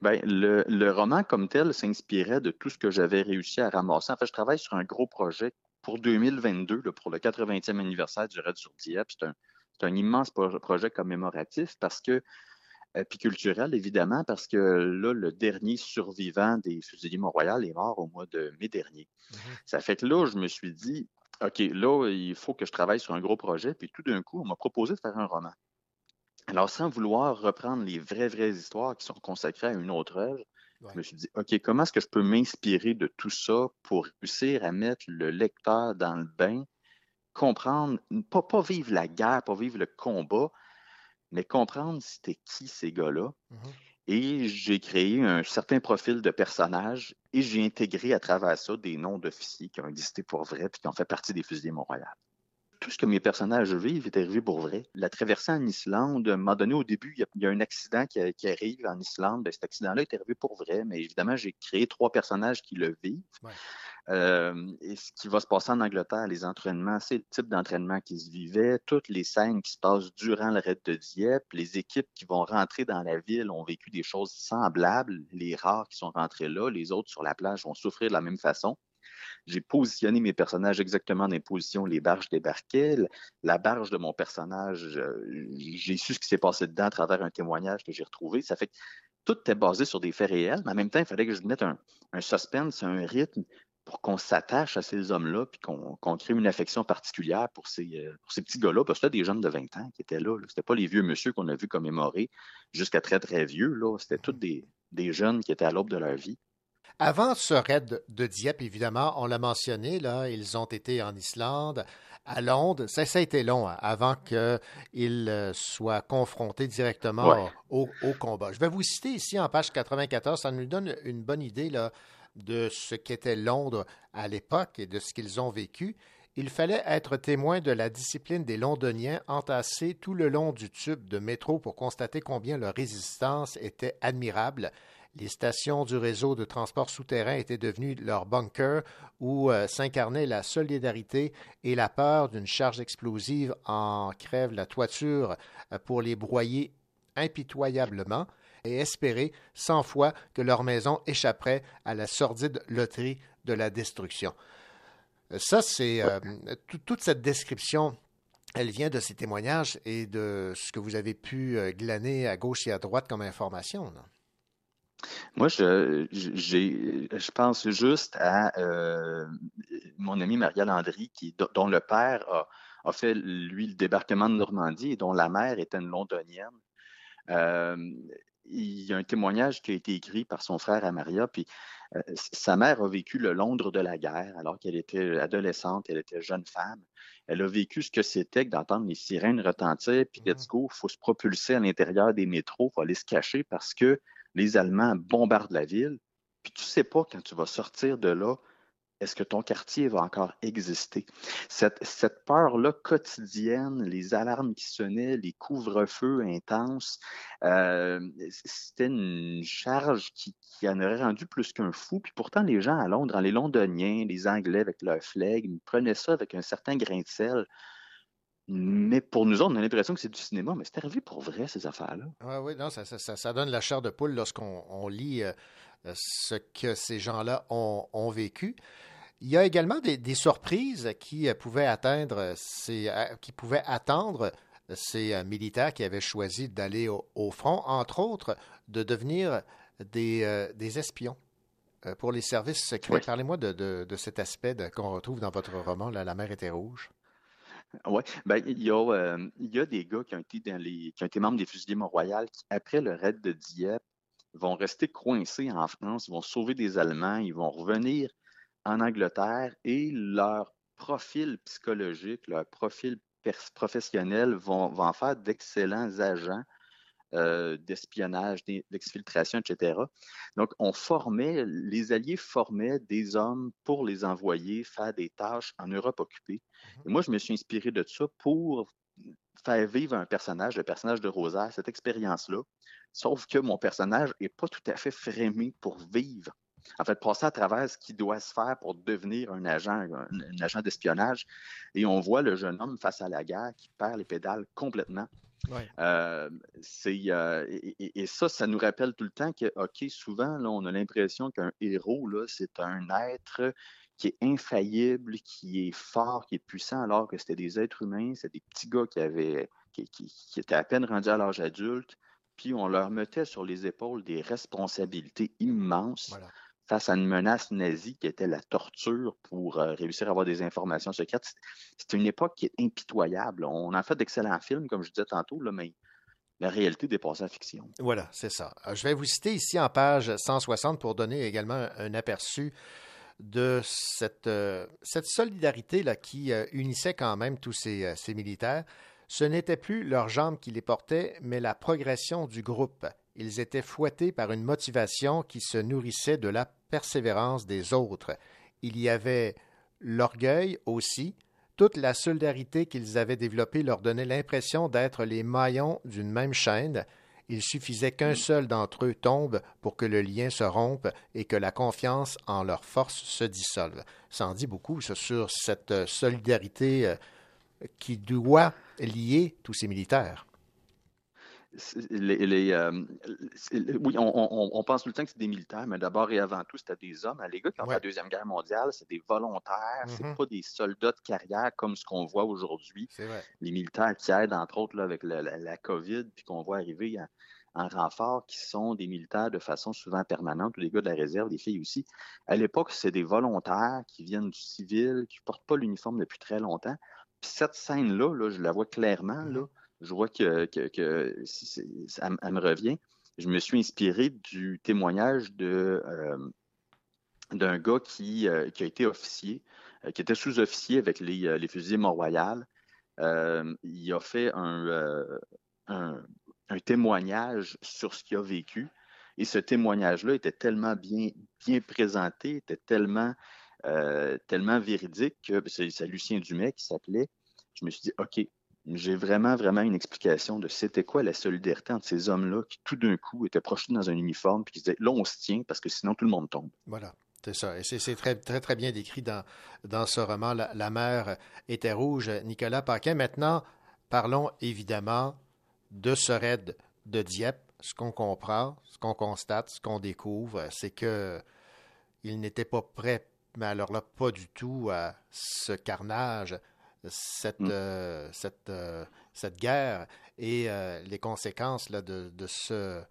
Bien, le, le roman comme tel s'inspirait de tout ce que j'avais réussi à ramasser. En fait, je travaille sur un gros projet pour 2022, là, pour le 80e anniversaire du Raid sur Dieppe. C'est un, un, immense projet commémoratif parce que euh, puis culturel, évidemment, parce que là, le dernier survivant des fusiliers Mont-Royal est mort au mois de mai dernier. -hmm. Ça fait que là, je me suis dit, OK, là, il faut que je travaille sur un gros projet. Puis tout d'un coup, on m'a proposé de faire un roman. Alors, sans vouloir reprendre les vraies, vraies histoires qui sont consacrées à une autre œuvre, ouais. je me suis dit, OK, comment est-ce que je peux m'inspirer de tout ça pour réussir à mettre le lecteur dans le bain, comprendre, pas, pas vivre la guerre, pas vivre le combat, mais comprendre c'était qui ces gars-là. Mm -hmm. Et j'ai créé un certain profil de personnage et j'ai intégré à travers ça des noms d'officiers qui ont existé pour vrai puis qui ont fait partie des fusiliers Mont-Royal. Tout ce que mes personnages vivent est arrivé pour vrai. La traversée en Islande, à un moment donné, au début, il y a, un accident qui, arrive en Islande. Ben, cet accident-là est arrivé pour vrai, mais évidemment, j'ai créé trois personnages qui le vivent. Euh, et ce qui va se passer en Angleterre, les entraînements, c'est le type d'entraînement qui se vivait, toutes les scènes qui se passent durant le raid de Dieppe, les équipes qui vont rentrer dans la ville ont vécu des choses semblables, les rares qui sont rentrés là, les autres sur la plage vont souffrir de la même façon. J'ai positionné mes personnages exactement dans les positions les barges débarquaient. La barge de mon personnage, euh, j'ai su ce qui s'est passé dedans à travers un témoignage que j'ai retrouvé. Ça fait que tout était basé sur des faits réels, mais en même temps, il fallait que je mette un, un suspense, un rythme pour qu'on s'attache à ces hommes-là, puis qu'on crée une affection particulière pour ces, euh, pour ces petits gars-là, parce que c'était des jeunes de 20 ans qui étaient là. Ce C'était pas les vieux monsieur qu'on a vu commémorer jusqu'à très, très vieux. C'était tous des, des, jeunes qui étaient à l'aube de leur vie. Avant ce raid de Dieppe, évidemment, on l'a mentionné, là, ils ont été en Islande, à Londres. Ça, ça a été long hein, avant qu'ils euh, soient confrontés directement au, au, combat. Je vais vous citer ici en page 94, ça nous donne une bonne idée là, de ce qu'était Londres à l'époque et de ce qu'ils ont vécu, il fallait être témoin de la discipline des Londoniens entassés tout le long du tube de métro pour constater combien leur résistance était admirable. Les stations du réseau de transport souterrain étaient devenues leurs bunkers où euh, s'incarnait la solidarité et la peur d'une charge explosive en crève la toiture euh, pour les broyer impitoyablement et espérer cent fois que leur maison échapperait à la sordide loterie de la destruction. Ça, c'est euh, toute cette description. Elle vient de ces témoignages et de ce que vous avez pu euh, glaner à gauche et à droite comme information. Moi, je, je pense juste à euh, mon ami Maria Landry, qui, dont le père a, a, fait, lui, le débarquement de Normandie et dont la mère était une londonienne. Euh, il y a un témoignage qui a été écrit par son frère à Maria, puis euh, sa mère a vécu le Londres de la guerre alors qu'elle était adolescente, elle était jeune femme. Elle a vécu ce que c'était que d'entendre les sirènes retentir, puis let's go, il faut se propulser à l'intérieur des métros, il faut aller se cacher parce que les Allemands bombardent la ville. Puis tu sais pas quand tu vas sortir de là, est-ce que ton quartier va encore exister? Cette, peur-là quotidienne, les alarmes qui sonnaient, les couvre-feux intenses, euh, c'était une charge qui, qui, en aurait rendu plus qu'un fou. Puis pourtant, les gens à Londres, les Londoniens, les Anglais avec leur flegme, prenaient ça avec un certain grain de sel. Mais pour nous autres, on a l'impression que c'est du cinéma, mais c'est arrivé pour vrai, ces affaires-là. Oui, oui, non, ça, ça, ça, donne la chair de poule lorsqu'on lit euh, ce que ces gens-là ont, ont vécu. Il y a également des, surprises qui euh, pouvaient atteindre ces, euh, qui pouvaient attendre ces euh, militaires qui avaient choisi d'aller au, front, entre autres, de devenir des, des espions pour les services secrets. Parlez-moi de, de, cet aspect qu'on retrouve dans votre roman, La mer était rouge. Oui, ben, il, y a, il y a des gars qui ont été, dans les, qui ont été membres des fusiliers Mont-Royal qui, après le raid de Dieppe, vont rester coincés en France, vont sauver des Allemands, ils vont revenir en Angleterre et leur profil psychologique, leur profil professionnel vont en faire d'excellents agents euh, d'espionnage, d'exfiltration, etc. Donc, on formait, les Alliés formaient des hommes pour les envoyer faire des tâches en Europe occupée. Mm-hmm. Et moi, je me suis inspiré de ça pour faire vivre un personnage, le personnage de Rosa, cette expérience-là. Sauf que mon personnage n'est pas tout à fait frémé pour vivre en fait, passer à travers ce qui doit se faire pour devenir un agent, un, agent d'espionnage. Et on voit le jeune homme face à la guerre qui perd les pédales complètement. Euh, euh, et, ça, ça nous rappelle tout le temps que, OK, souvent, là, on a l'impression qu'un héros, là, c'est un être qui est infaillible, qui est fort, qui est puissant, alors que c'était des êtres humains, c'est des petits gars qui avaient, qui, étaient à peine rendus à l'âge adulte, puis on leur mettait sur les épaules des responsabilités immenses face à une menace nazie qui était la torture pour euh, réussir à avoir des informations secrètes. C'est une époque qui est impitoyable. On a fait d'excellents films, comme je disais tantôt, mais la réalité dépasse la fiction. Voilà, c'est ça. Euh, je vais vous citer ici en page 160 pour donner également un aperçu de cette, euh, cette solidarité là, qui unissait quand même tous ces, ces militaires. Ce n'était plus leurs jambes qui les portaient, mais la progression du groupe. Ils étaient fouettés par une motivation qui se nourrissait de la, persévérance des autres. Il y avait l'orgueil aussi, Toute la solidarité qu'ils avaient développée leur donnait l'impression d'être les maillons d'une même chaîne. Il suffisait qu'un seul d'entre eux tombe pour que le lien se rompe et que la confiance en leur force se dissolve. Ça en dit beaucoup sur cette solidarité euh, qui doit lier tous ces militaires les, euh, oui, on, pense tout le temps que c'est des militaires, mais d'abord et avant tout, c'était des hommes. Les gars qui ont la Deuxième Guerre mondiale, c'est des volontaires, c'est Mm-hmm. pas des soldats de carrière comme ce qu'on voit aujourd'hui. Les militaires qui aident, entre autres, là, avec la, la, COVID, puis qu'on voit arriver en, en, renfort, qui sont des militaires de façon souvent permanente, ou des gars de la réserve, des filles aussi. À l'époque, c'est des volontaires qui viennent du civil, qui portent pas l'uniforme depuis très longtemps. Puis cette scène-là, là, je la vois clairement, là je vois que, ça, me revient. Je me suis inspiré du témoignage de euh, d'un gars qui, euh, qui, a été officier, euh, qui était sous-officier avec les, les, fusiliers Mont-Royal. il a fait un, un, un, témoignage sur ce qu'il a vécu. Et ce témoignage-là était tellement bien, bien présenté, était tellement, tellement véridique que c'est Lucien Dumais qui s'appelait. Je me suis dit, OK, j'ai vraiment, vraiment une explication de c'était quoi la solidarité entre ces hommes-là qui, tout d'un coup, étaient projetés dans un uniforme puis qui disaient là, on se tient parce que sinon tout le monde tombe. Voilà. C'est ça. Et c'est très, très, très bien décrit dans, dans ce roman. La, mer était rouge, Nicolas Paquin. Maintenant, parlons évidemment de ce raid de Dieppe. Ce qu'on comprend, ce qu'on constate, ce qu'on découvre, c'est que il n'était pas prêt, mais alors là, pas du tout à ce carnage cette, Mm. euh, cette, euh, cette guerre et euh, les conséquences là, de, de, ce,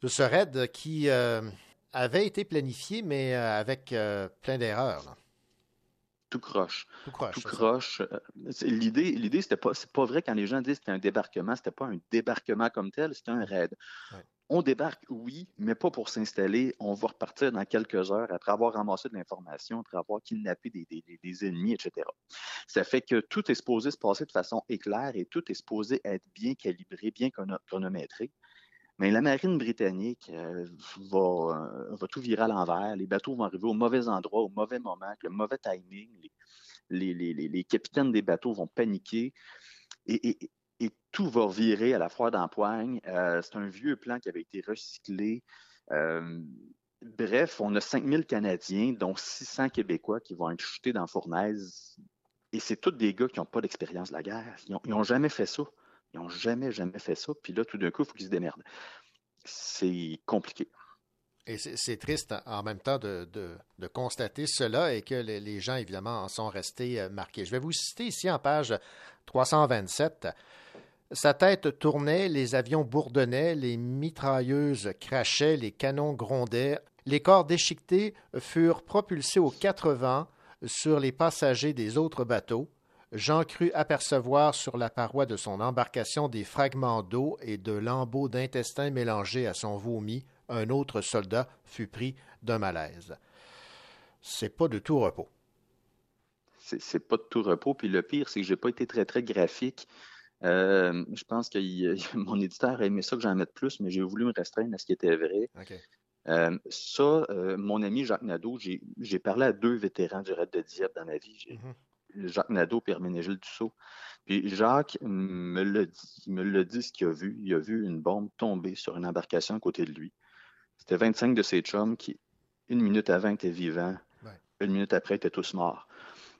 de ce raid qui avait été planifié, mais avec plein d'erreurs. Tout croche. Tout croche. Tout croche. L'idée, l'idée, c'était pas, c'est pas vrai quand les gens disent que c'était un débarquement, c'était pas un débarquement comme tel, c'était un raid. Ouais. On débarque, oui, mais pas pour s'installer. On va repartir dans quelques heures après avoir ramassé de l'information, après avoir kidnappé des, ennemis, etc. Ça fait que tout est supposé se passer de façon éclair et tout est supposé être bien calibré, bien chronométré. Mais la marine britannique euh, va, euh, va, tout virer à l'envers. Les bateaux vont arriver au mauvais endroit, au mauvais moment, avec le mauvais timing. Les, capitaines des bateaux vont paniquer. Et tout va virer à la froide d'empoigne. Euh, c'est un vieux plan qui avait été recyclé. Euh, bref, on a 5000 Canadiens, dont 600 Québécois qui vont être jetés dans Fournaise. Et c'est tous des gars qui n'ont pas d'expérience de la guerre. Ils n'ont jamais fait ça. Ils n'ont jamais, jamais fait ça. Puis là, tout d'un coup, il faut qu'ils se démerdent. C'est compliqué. Et c'est triste en même temps de, constater cela et que les, les, gens, évidemment, en sont restés marqués. Je vais vous citer ici en page 327. Sa tête tournait, les avions bourdonnaient, les mitrailleuses crachaient, les canons grondaient. Les corps déchiquetés furent propulsés aux quatre vents sur les passagers des autres bateaux. Jean crut apercevoir sur la paroi de son embarcation des fragments d'eau et de lambeaux d'intestin mélangés à son vomi. Un autre soldat fut pris d'un malaise. C'est pas de tout repos. C'est pas de tout repos. Puis le pire, c'est que j'ai pas été très, très graphique. Euh, je pense que il, mon éditeur a aimé ça que j'en mette plus, mais j'ai voulu me restreindre à ce qui était vrai. Okay. Euh, ça, euh, mon ami Jacques Nadeau, j'ai parlé à deux vétérans du raid de Dieppe dans ma vie. Mm -hmm. Jacques Nadeau et Herménégil Dussault. Puis Jacques me l'a dit, me l'a dit ce qu'il a vu. Il a vu une bombe tomber sur une embarcation à côté de lui. C'était 25 de ses chums qui, une minute avant, étaient vivants. Ouais. Une minute après, étaient tous morts.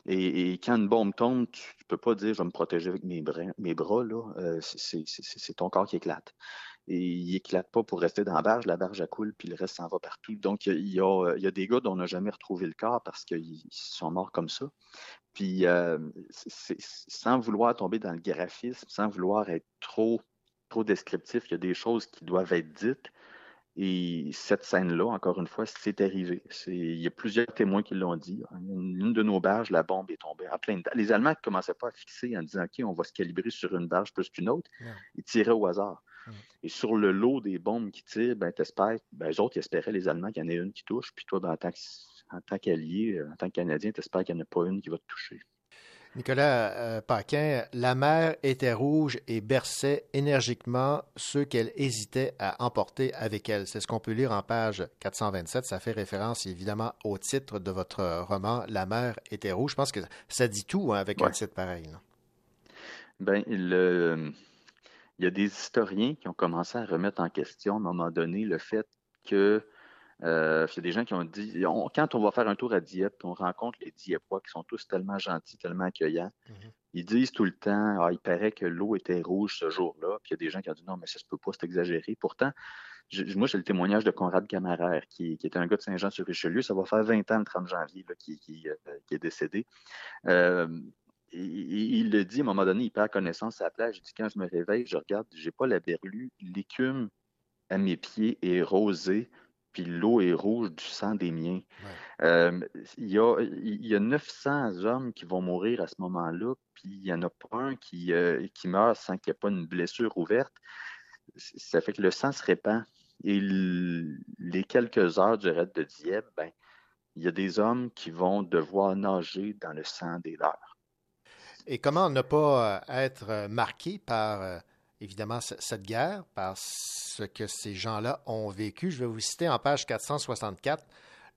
Et, quand une bombe tombe, tu ne peux pas dire je vais me protéger avec mes, bras, mes bras là. Euh, c'est ton corps qui éclate. Et il éclate pas pour rester dans la barge, la barge coule, puis le reste s'en va partout. Donc, il y, a, il y a des gars dont on n'a jamais retrouvé le corps parce qu'ils sont morts comme ça. Puis, euh, sans vouloir tomber dans le graphisme, sans vouloir être trop, trop descriptif, il y a des choses qui doivent être dites. Et cette scène-là, encore une fois, c'est arrivé. Il y a plusieurs témoins qui l'ont dit. Une, une, de nos barges, la bombe est tombée en pleine. Les Allemands ne commençaient pas à fixer en disant OK, on va se calibrer sur une barge plus qu'une autre. Yeah. Ils tiraient au hasard. Et sur le lot des bombes qui tirent, ben, t'espères, ben, eux autres, ils espéraient, les Allemands, qu'il y en ait une qui touche. Puis toi, ben, en tant qu'allié, en tant qu'Canadien, t'espères qu'il n'y en a pas une qui va te toucher. Nicolas euh, Paquin, la mer était rouge et berçait énergiquement ceux qu'elle hésitait à emporter avec elle. C'est ce qu'on peut lire en page 427. Ça fait référence évidemment au titre de votre roman La mer était rouge. Je pense que ça dit tout hein, avec un titre pareil. Ben, il y a des historiens qui ont commencé à remettre en question à un moment donné le fait que euh, il y a des gens qui ont dit, quand on va faire un tour à Dieppe, on rencontre les Dieppois qui sont tous tellement gentils, tellement accueillants. Mm-hmm. Ils disent tout le temps, ah, il paraît que l'eau était rouge ce jour-là. Puis il y a des gens qui ont dit, non, mais ça se peut pas, c'est exagéré. Pourtant, moi, j'ai le témoignage de Conrad Camaraire, qui, qui était un gars de Saint-Jean-sur-Richelieu. Ça va faire 20 ans le 30 janvier qui, euh, qui, est décédé. Euh, il, le dit à un moment donné, il perd connaissance à la plage. Il dit quand je me réveille, je regarde, j'ai pas la berlue, l'écume à mes pieds est rosée, puis l'eau est rouge du sang des miens. Euh, il, y a, il, y a, 900 hommes qui vont mourir à ce moment-là, puis il n'y en a pas un qui, euh, qui meurt sans qu'il n'y ait pas une blessure ouverte. Ça fait que le sang se répand. Et les quelques heures du raid de Dieppe, ben, il y a des hommes qui vont devoir nager dans le sang des leurs. Et comment ne pas euh, être marqué par évidemment cette guerre, par ce que ces gens-là ont vécu. Je vais vous citer en page 464.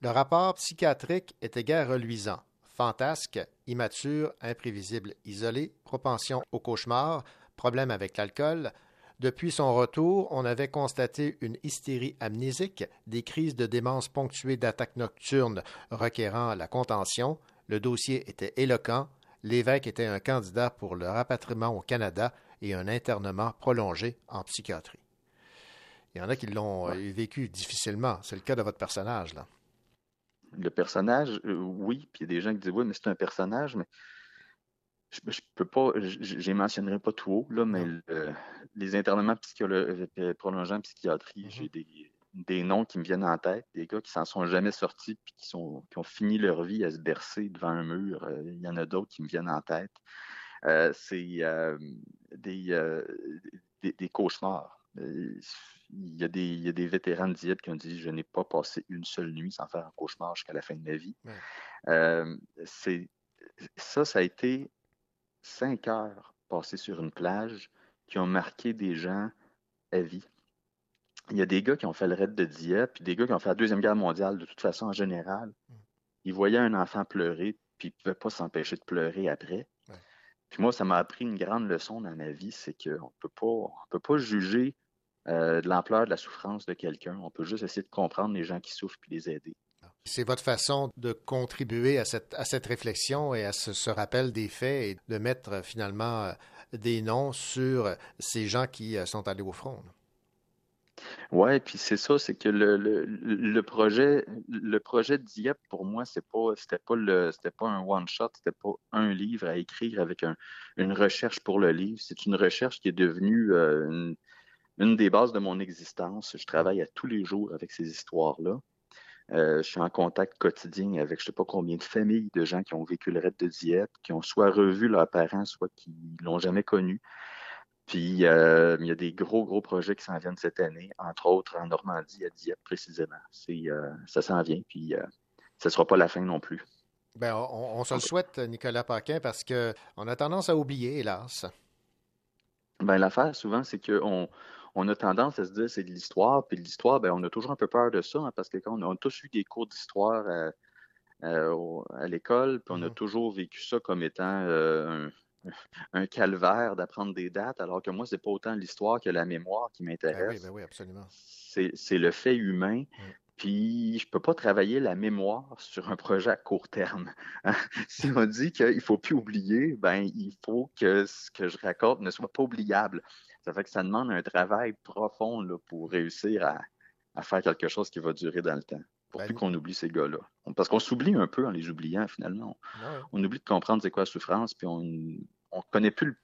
Le rapport psychiatrique était guère reluisant. Fantasque, immature, imprévisible, isolé, propension au cauchemar, problème avec l'alcool. Depuis son retour, on avait constaté une hystérie amnésique, des crises de démence ponctuées d'attaques nocturnes requérant la contention. Le dossier était éloquent. L'évêque était un candidat pour le rapatriement au Canada et un internement prolongé en psychiatrie. Il y en a qui l'ont euh, vécu difficilement. C'est le cas de votre personnage, là. Le personnage, euh, oui, puis il y a des gens qui disent oui, mais c'est un personnage, mais je, ne peux pas, je mentionnerai pas tout haut, là, mais les internements euh, prolongés en psychiatrie, mm-hmm. j'ai des, des, noms qui me viennent en tête, des gars qui s'en sont jamais sortis puis qui, sont, qui ont fini leur vie à se bercer devant un mur. Il y en a d'autres qui me viennent en tête. Euh, c'est euh, euh, des, des, cauchemars. Il y, a des, il y, a des, vétérans de Dieppe qui ont dit Je n'ai pas passé une seule nuit sans faire un cauchemar jusqu'à la fin de ma vie. ça, ça a été cinq heures passées sur une plage qui ont marqué des gens à vie. Il y a des gars qui ont fait le raid de Dieppe, puis des gars qui ont fait la Deuxième Guerre mondiale, de toute façon, en général. Mm. Ils voyaient un enfant pleurer, puis ils ne pouvaient pas s'empêcher de pleurer après. Moi, ça m'a appris une grande leçon dans ma vie, c'est qu'on pas, peut pas juger euh, de l'ampleur de la souffrance de quelqu'un. On peut juste essayer de comprendre les gens qui souffrent puis les aider. C'est votre façon de contribuer à cette, à cette réflexion et à ce, rappel des faits et de mettre euh, finalement euh, des noms sur ces gens qui sont allés au front. Ouais, puis c'est ça, c'est que le, le, le, projet, le projet Dieppe, pour moi, c'est pas, c'était pas le, c'était pas un one shot, c'était pas un livre à écrire avec un, une recherche pour le livre. C'est une recherche qui est devenue euh, une, une, des bases de mon existence. Je travaille à tous les jours avec ces histoires-là. Euh, je suis en contact quotidien avec je sais pas combien de familles de gens qui ont vécu le raid de Dieppe, qui ont soit revu leurs parents, soit qui l'ont jamais connu. Puis euh, il y a des gros, gros projets qui s'en viennent cette année, entre autres en Normandie, à Dieppe précisément. C'est, euh, ça s'en vient, puis euh, ce ne sera pas la fin non plus. Bien, on, se le souhaite, Nicolas Paquin, parce qu'on a tendance à oublier, hélas. Bien, l'affaire, souvent, c'est qu'on on a tendance à se dire c'est de l'histoire, puis l'histoire, ben, on a toujours un peu peur de ça, hein, parce que quand on a tous eu des cours d'histoire à, l'école, puis on a mm-hmm. toujours vécu ça comme étant un, un calvaire d'apprendre des dates, alors que moi, c'est pas autant l'histoire que la mémoire qui m'intéresse. Ben oui, ben oui, absolument. C'est le fait humain. Puis, je peux pas travailler la mémoire sur un projet à court terme. si on dit qu'il faut plus oublier, ben, il faut que ce que je raconte ne soit pas oubliable. Ça fait que ça demande un travail profond là, pour réussir à, à faire quelque chose qui va durer dans le temps pour ben plus qu'on oublie ces gars-là. Parce qu'on s'oublie un peu en les oubliant, finalement. On, oublie de comprendre c'est quoi la souffrance, puis on ne connaît plus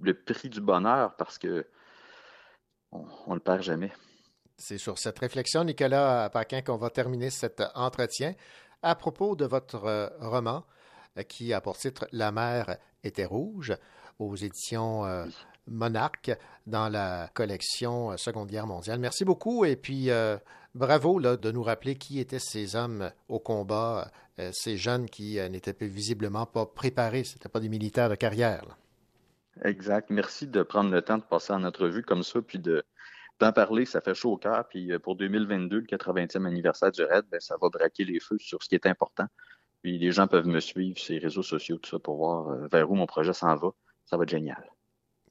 le, prix du bonheur parce que on, ne le perd jamais. C'est sur cette réflexion, Nicolas Paquin, qu'on va terminer cet entretien à propos de votre euh, roman euh, qui a pour titre La mer était rouge aux éditions euh, monarque dans la collection Seconde Guerre mondiale. Merci beaucoup et puis bravo là, de nous rappeler qui étaient ces hommes au combat, ces jeunes qui n'étaient visiblement pas préparés, ce n'étaient pas des militaires de carrière. Exact. Merci de prendre le temps de passer en notre vue comme ça, puis de, d'en parler, ça fait chaud au cœur. Puis euh, pour 2022, le 80e anniversaire du RAID, ben, ça va braquer les feux sur ce qui est important. Puis les gens peuvent me suivre sur les réseaux sociaux, tout ça, pour voir euh, vers où mon projet s'en va. Ça va être génial.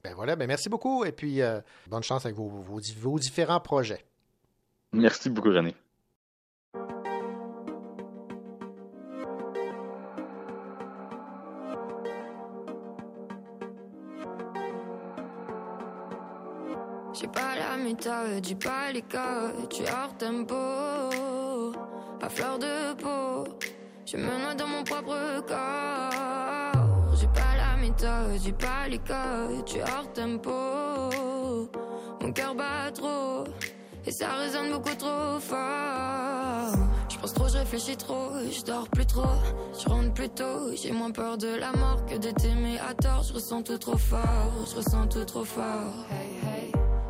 Ben voilà, ben merci beaucoup et puis euh, bonne chance avec vos, vos différents projets. Merci beaucoup, René. J'ai pas la méthode, j'ai pas les codes, tu hors tempo, à fleur de peau. Je me noie dans mon propre corps. J'ai pas la méthode, j'ai pas les codes, tu hors tempo. Mon cœur bat trop, et ça résonne beaucoup trop fort. Je pense trop, je réfléchis trop, je dors plus trop, je rentre plus tôt, j'ai moins peur de la mort que de t'aimer à tort. Je ressens tout trop fort, je ressens tout trop fort.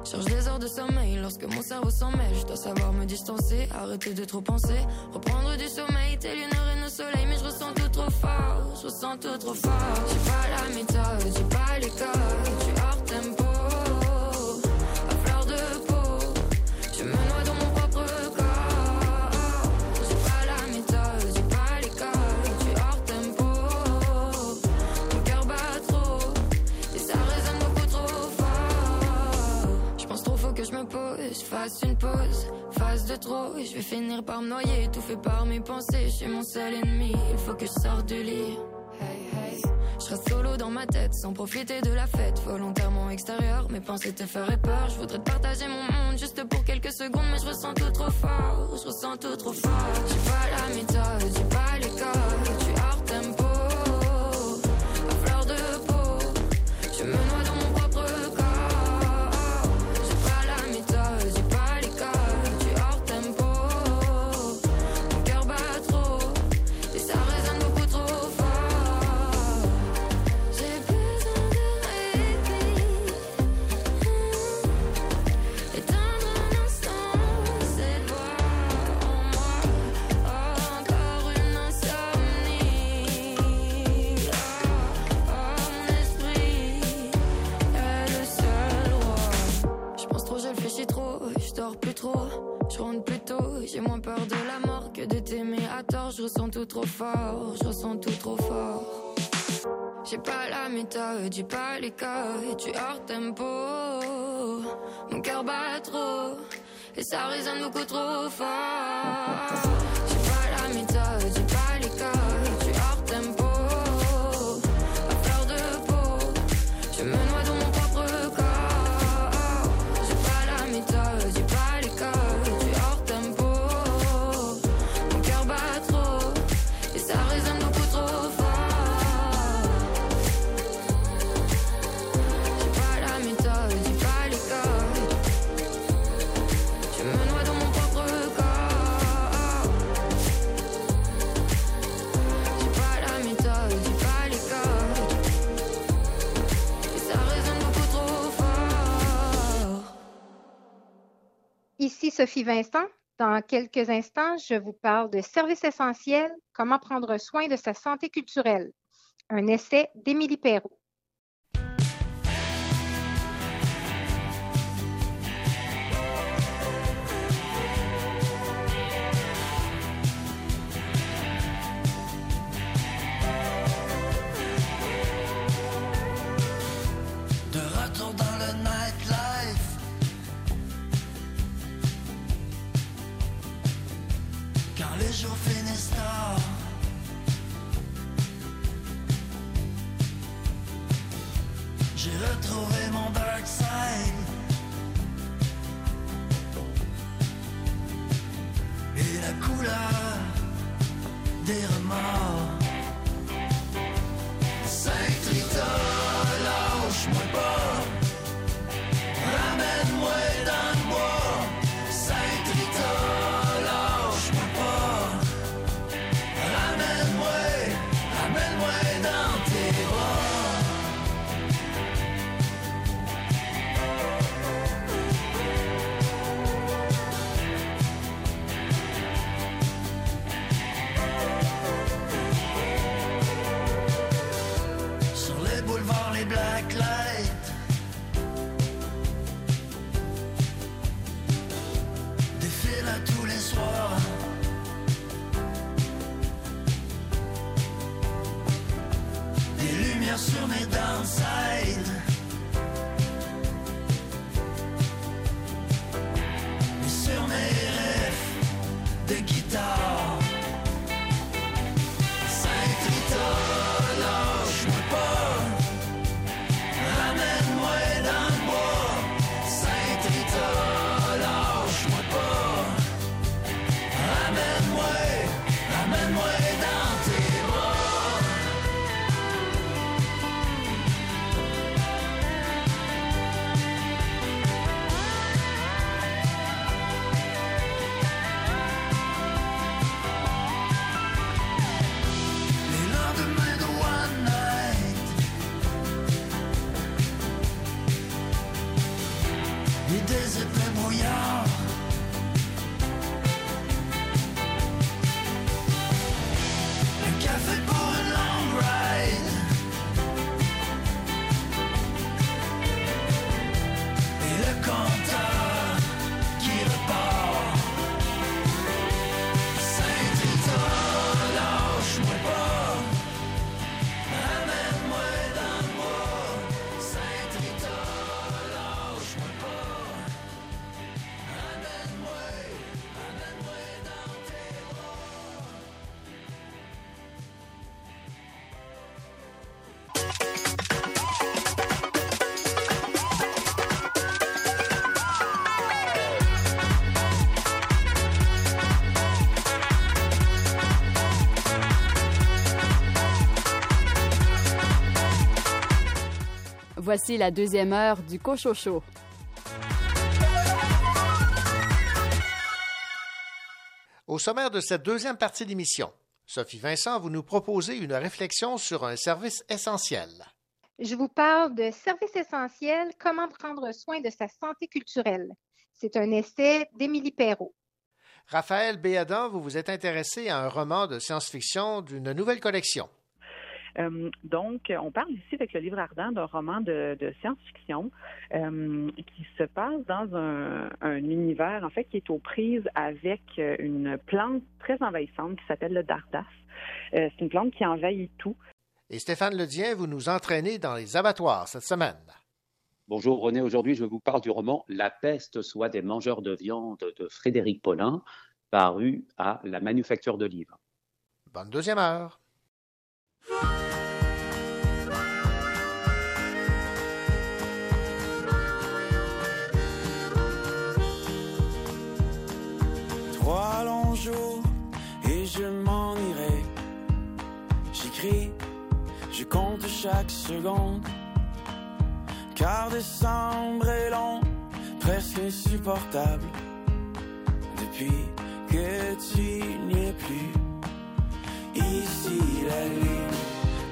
Cherche des heures de sommeil lorsque mon cerveau s'en mêle. Je dois savoir me distancer, arrêter de trop penser. Reprendre du sommeil, tel une reine au soleil. Mais je ressens tout trop fort, je ressens tout trop fort. J'ai pas la méthode, j'ai pas les codes. Fasse une pause, phase de trop, je vais finir par me noyer, fait par mes pensées, je suis mon seul ennemi, il faut que je sorte du lit. Hey, hey. Je reste solo dans ma tête, sans profiter de la fête, volontairement extérieur, mes pensées te feraient peur, je voudrais te partager mon monde juste pour quelques secondes, mais je ressens tout trop fort, je ressens tout trop fort. J'ai pas la méthode, j'ai pas les codes, J'ai moins peur de la mort que de t'aimer à tort. Je ressens tout trop fort, je ressens tout trop fort. J'ai pas la méthode, j'ai pas les codes, tu hors tempo. Mon cœur bat trop, et ça résonne beaucoup trop fort. Sophie Vincent. Dans quelques instants, je vous parle de services essentiels, comment prendre soin de sa santé culturelle. Un essai d'Émilie Perrault. Retrouver mon dark side. Et la couleur des remords. Saint-Rita, lâche-moi pas. Voici la deuxième heure du Cochocho. Au sommaire de cette deuxième partie d'émission, Sophie Vincent, vous nous proposez une réflexion sur un service essentiel. Je vous parle de service essentiel, comment prendre soin de sa santé culturelle. C'est un essai d'Émilie Perrault. Raphaël Béadan, vous vous êtes intéressé à un roman de science-fiction d'une nouvelle collection. Euh, donc, on parle ici avec le livre ardent d'un roman de, de science-fiction euh, qui se passe dans un, un, univers, en fait, qui est aux prises avec une plante très envahissante qui s'appelle le dardas. Euh, c'est une plante qui envahit tout. Et Stéphane Ledien, vous nous entraînez dans les abattoirs cette semaine. Bonjour René, aujourd'hui je vous parle du roman La peste soit des mangeurs de viande de Frédéric Paulin, paru à la Manufacture de Livres. Bonne deuxième heure. Chaque seconde. Car décembre est long, presque insupportable. Depuis que tu n'y es plus. Ici la lune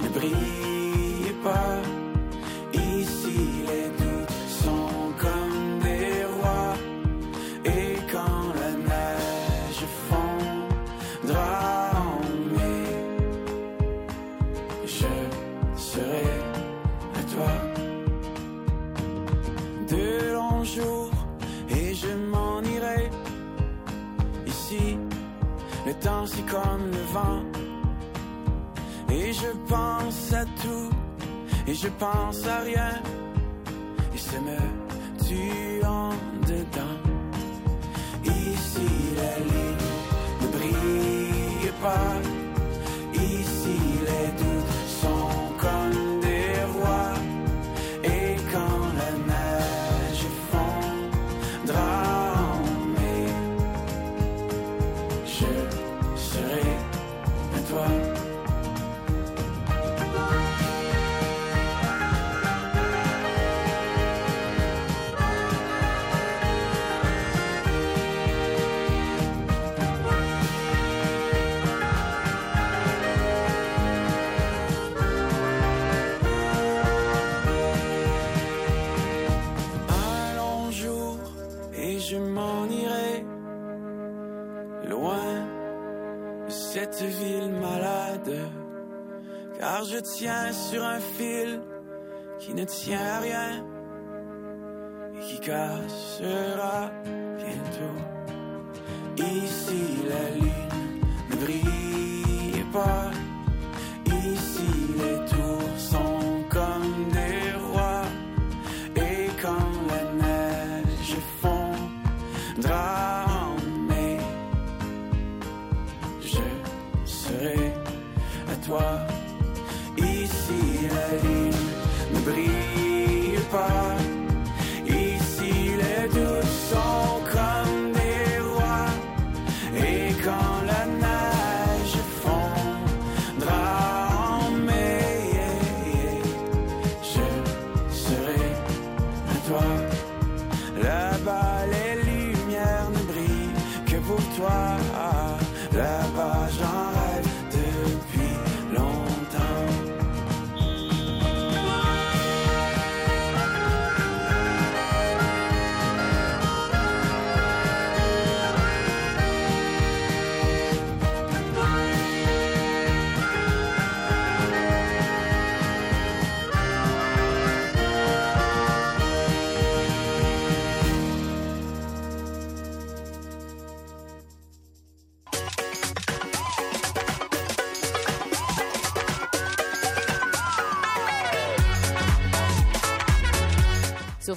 ne brille pas. Le temps c'est comme le vent. Et je pense à tout, et je pense à rien. Et ça me tue en dedans. Ici la ligne ne brille pas. Je tiens sur un fil qui ne tient à rien et qui cassera bientôt. Ici la lune ne brille pas. Ici les tours sont comme des rois. Et quand la neige fondra en mai, je serai à toi.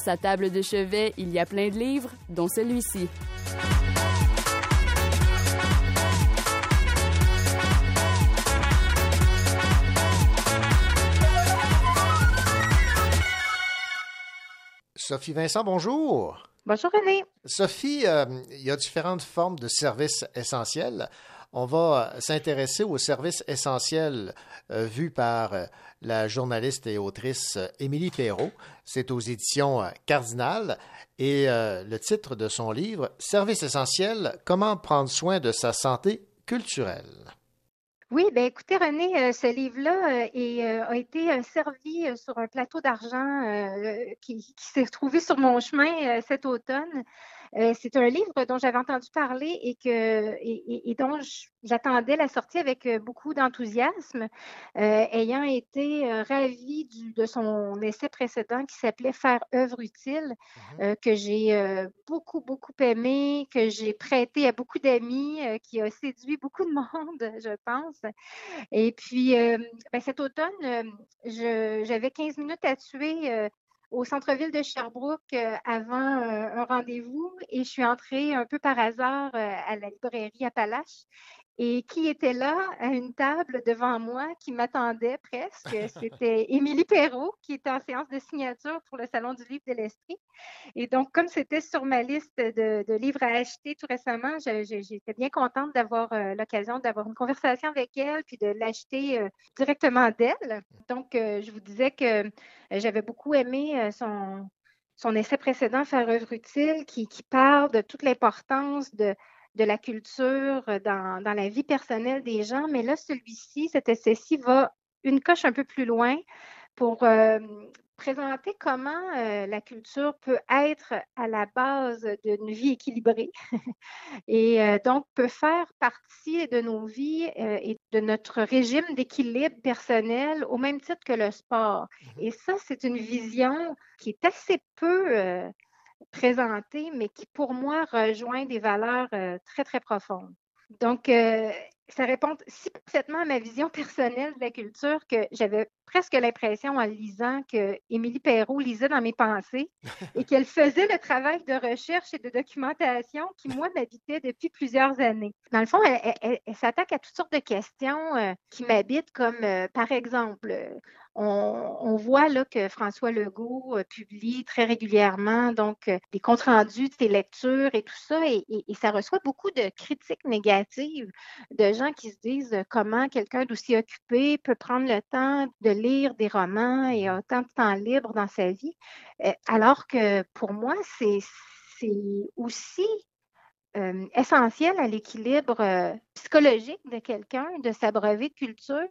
Sa table de chevet, il y a plein de livres, dont celui-ci. Sophie Vincent, bonjour. Bonjour René. Sophie, euh, il y a différentes formes de services essentiels. On va s'intéresser aux services essentiels euh, vus par euh, la journaliste et autrice Émilie Perrault. C'est aux éditions Cardinal et le titre de son livre, Services essentiels, comment prendre soin de sa santé culturelle. Oui, ben écoutez, René, euh, ce livre-là euh, euh, a été servi sur un plateau d'argent qui, qui s'est retrouvé sur mon chemin cet automne. Euh, c'est un livre dont j'avais entendu parler et, que, et, dont j'attendais la sortie avec euh, beaucoup d'enthousiasme, euh, ayant été ravie de son essai précédent qui s'appelait Faire œuvre utile, mmh que j'ai beaucoup, beaucoup aimé, que j'ai prêté à beaucoup d'amis, qui a séduit beaucoup de monde, je pense. Et puis, ben, cet automne, j'avais 15 minutes à tuer au centre-ville de Sherbrooke euh, avant euh, un rendez-vous et je suis entrée un peu par hasard euh, à la librairie Appalache et qui était là à une table devant moi qui m'attendait presque. C'était Émilie Perrault qui était en séance de signature pour le Salon du livre de l'Esprit. Et donc, comme c'était sur ma liste de, livres à acheter tout récemment, j'étais bien contente d'avoir euh, l'occasion d'avoir une conversation avec elle puis de l'acheter euh, directement d'elle. Donc, euh, je vous disais que j'avais beaucoup aimé son, son essai précédent, Faire œuvre utile, qui, qui parle de toute l'importance de de la culture euh, dans, la vie personnelle des gens, mais là, celui-ci, cet essai-ci va une coche un peu plus loin pour euh, présenter comment euh, la culture peut être à la base d'une vie équilibrée et donc peut faire partie de nos vies et de notre régime d'équilibre personnel au même titre que le sport. Mmh et ça, c'est une vision qui est assez peu présenté, mais qui pour moi rejoint des valeurs euh, très, très profondes. Donc, euh, ça répond si parfaitement à ma vision personnelle de la culture que j'avais presque l'impression en lisant que Émilie Perrault lisait dans mes pensées et qu'elle faisait le travail de recherche et de documentation qui, moi, m'habitait depuis plusieurs années. Dans le fond, elle, s'attaque à toutes sortes de questions euh, qui m'habitent, comme par exemple, on, voit là que François Legault euh, publie très régulièrement donc euh, des comptes rendus de ses lectures et tout ça, et, ça reçoit beaucoup de critiques négatives de gens qui se disent euh, comment quelqu'un d'aussi occupé peut prendre le temps de lire des romans et autant de temps libre dans sa vie, alors que pour moi, c'est aussi euh, essentiel à l'équilibre euh, psychologique de quelqu'un, de s'abreuver de culture,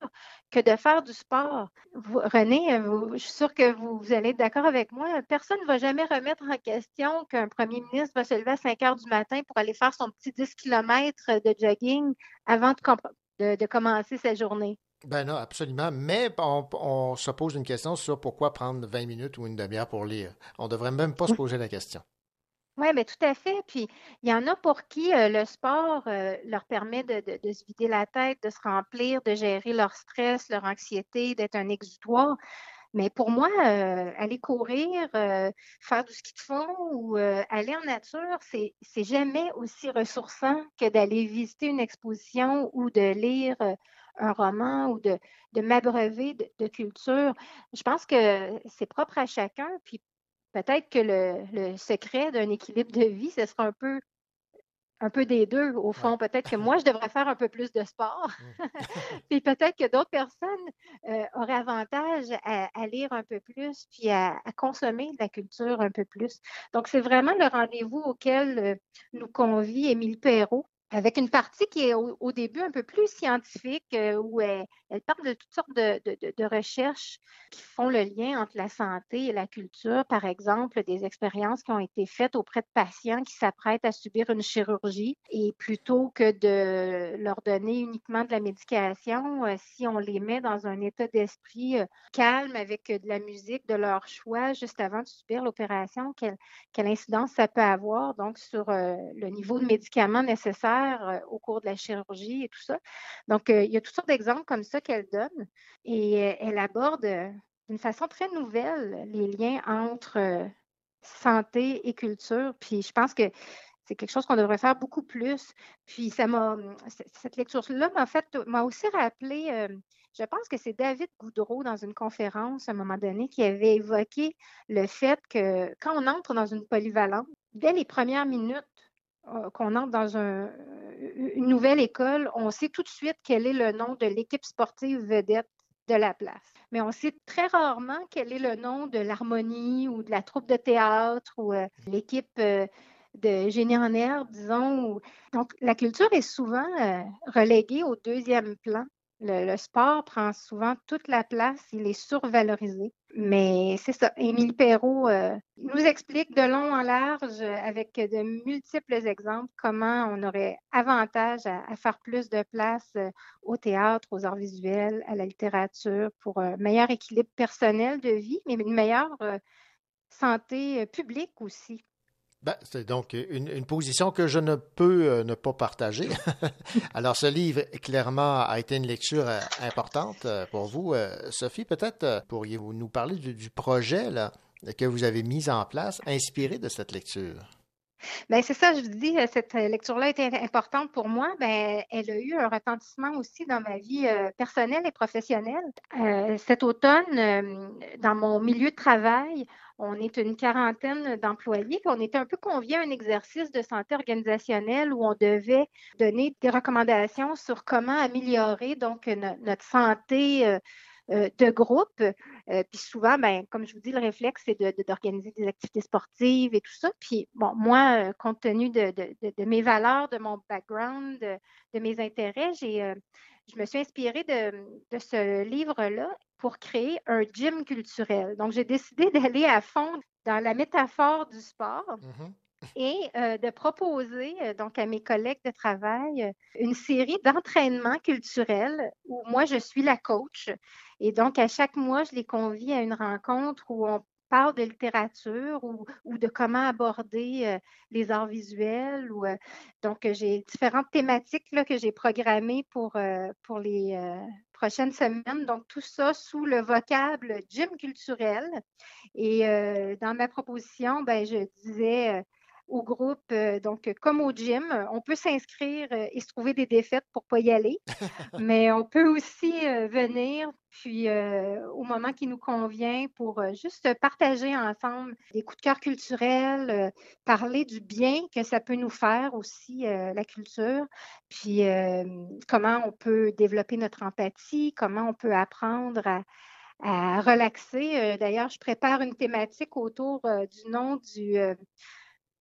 que de faire du sport. René, euh, je suis sûre que vous, allez être d'accord avec moi. Personne ne va jamais remettre en question qu'un premier ministre va se lever à 5 heures du matin pour aller faire son petit 10 km de jogging avant de, commencer sa journée. Ben non, absolument. Mais on, on, se pose une question sur pourquoi prendre 20 minutes ou une demi-heure pour lire. On ne devrait même pas se poser la question. Oui, mais tout à fait. Puis il y en a pour qui euh, le sport euh, leur permet de, se vider la tête, de se remplir, de gérer leur stress, leur anxiété, d'être un exutoire. Mais pour moi, euh, aller courir, faire du ski de fond ou aller en nature, c'est, c'est jamais aussi ressourçant que d'aller visiter une exposition ou de lire un roman ou de, de m'abreuver de, de, culture. Je pense que c'est propre à chacun. Puis peut-être que le, secret d'un équilibre de vie, ce sera un peu un peu des deux, au fond. Peut-être que moi, je devrais faire un peu plus de sport. Mmh. puis peut-être que d'autres personnes euh, auraient avantage à, lire un peu plus, puis à, consommer de la culture un peu plus. Donc, c'est vraiment le rendez-vous auquel euh, nous convie Émile Perrault avec une partie qui est au, début un peu plus scientifique, euh, où elle, parle de toutes sortes de, recherches qui font le lien entre la santé et la culture. Par exemple, des expériences qui ont été faites auprès de patients qui s'apprêtent à subir une chirurgie et plutôt que de leur donner uniquement de la médication, euh, si on les met dans un état d'esprit euh, calme avec de la musique de leur choix juste avant de subir l'opération, quelle, quelle incidence ça peut avoir donc sur le niveau de médicaments nécessaires euh, au cours de la chirurgie et tout ça. Donc, euh, il y a toutes sortes d'exemples comme ça qu'elle donne et euh, elle aborde d'une façon très nouvelle les liens entre santé et culture. Puis je pense que c'est quelque chose qu'on devrait faire beaucoup plus. Puis ça m'a, cette lecture-là m'a fait, m'a aussi rappelé, je pense que c'est David Goudreau dans une conférence à un moment donné qui avait évoqué le fait que quand on entre dans une polyvalente, dès les premières minutes qu'on entre dans une nouvelle école, on sait tout de suite quel est le nom de l'équipe sportive vedette de la place. Mais on sait très rarement quel est le nom de l'harmonie ou de la troupe de théâtre ou euh, l'équipe de génie en herbe, disons. Donc, la culture est souvent euh, reléguée au deuxième plan. Le, sport prend souvent toute la place, il est survalorisé. Mais c'est ça. Émile Perrault euh, nous explique de long en large, avec de multiples exemples, comment on aurait avantage à, faire plus de place euh, au théâtre, aux arts visuels, à la littérature, pour un meilleur équilibre personnel de vie, mais une meilleure santé publique aussi. Ben, c'est donc une, position que je ne peux euh, ne pas partager. Alors, ce livre, clairement, a été une lecture euh, importante euh, pour vous. Sophie, peut-être pourriez-vous nous parler du, projet là, que vous avez mis en place, inspiré de cette lecture? Bien, c'est ça, je vous dis, cette lecture-là était importante pour moi. Bien, elle a eu un retentissement aussi dans ma vie personnelle et professionnelle. cet automne, dans mon milieu de travail, on est une quarantaine d'employés. On était un peu conviés à un exercice de santé organisationnelle où on devait donner des recommandations sur comment améliorer donc notre santé euh, euh, de groupe. Euh, puis souvent, ben, comme je vous dis, le réflexe, c'est d'organiser des activités sportives et tout ça. Puis bon, moi, compte tenu de, mes valeurs, de mon background, de, mes intérêts, j'ai je me suis inspirée de ce livre-là pour créer un gym culturel. Donc, j'ai décidé d'aller à fond dans la métaphore du sport. Mm-hmm. et euh, de proposer euh, donc à mes collègues de travail euh, une série d'entraînements culturels où moi je suis la coach et donc à chaque mois je les convie à une rencontre où on parle de littérature ou, de comment aborder les arts visuels. Ou, donc, j'ai différentes thématiques là, que j'ai programmées pour, pour les prochaines semaines. Donc, tout ça sous le vocable gym culturel. Et dans ma proposition, ben, je disais au groupe, euh, donc comme au gym, on peut s'inscrire euh, et se trouver des défaites pour ne pas y aller, mais on peut aussi euh, venir, puis au moment qui nous convient, pour juste partager ensemble des coups de cœur culturels, parler du bien que ça peut nous faire aussi, la culture, puis comment on peut développer notre empathie, comment on peut apprendre à, à relaxer. D'ailleurs, je prépare une thématique autour du nom du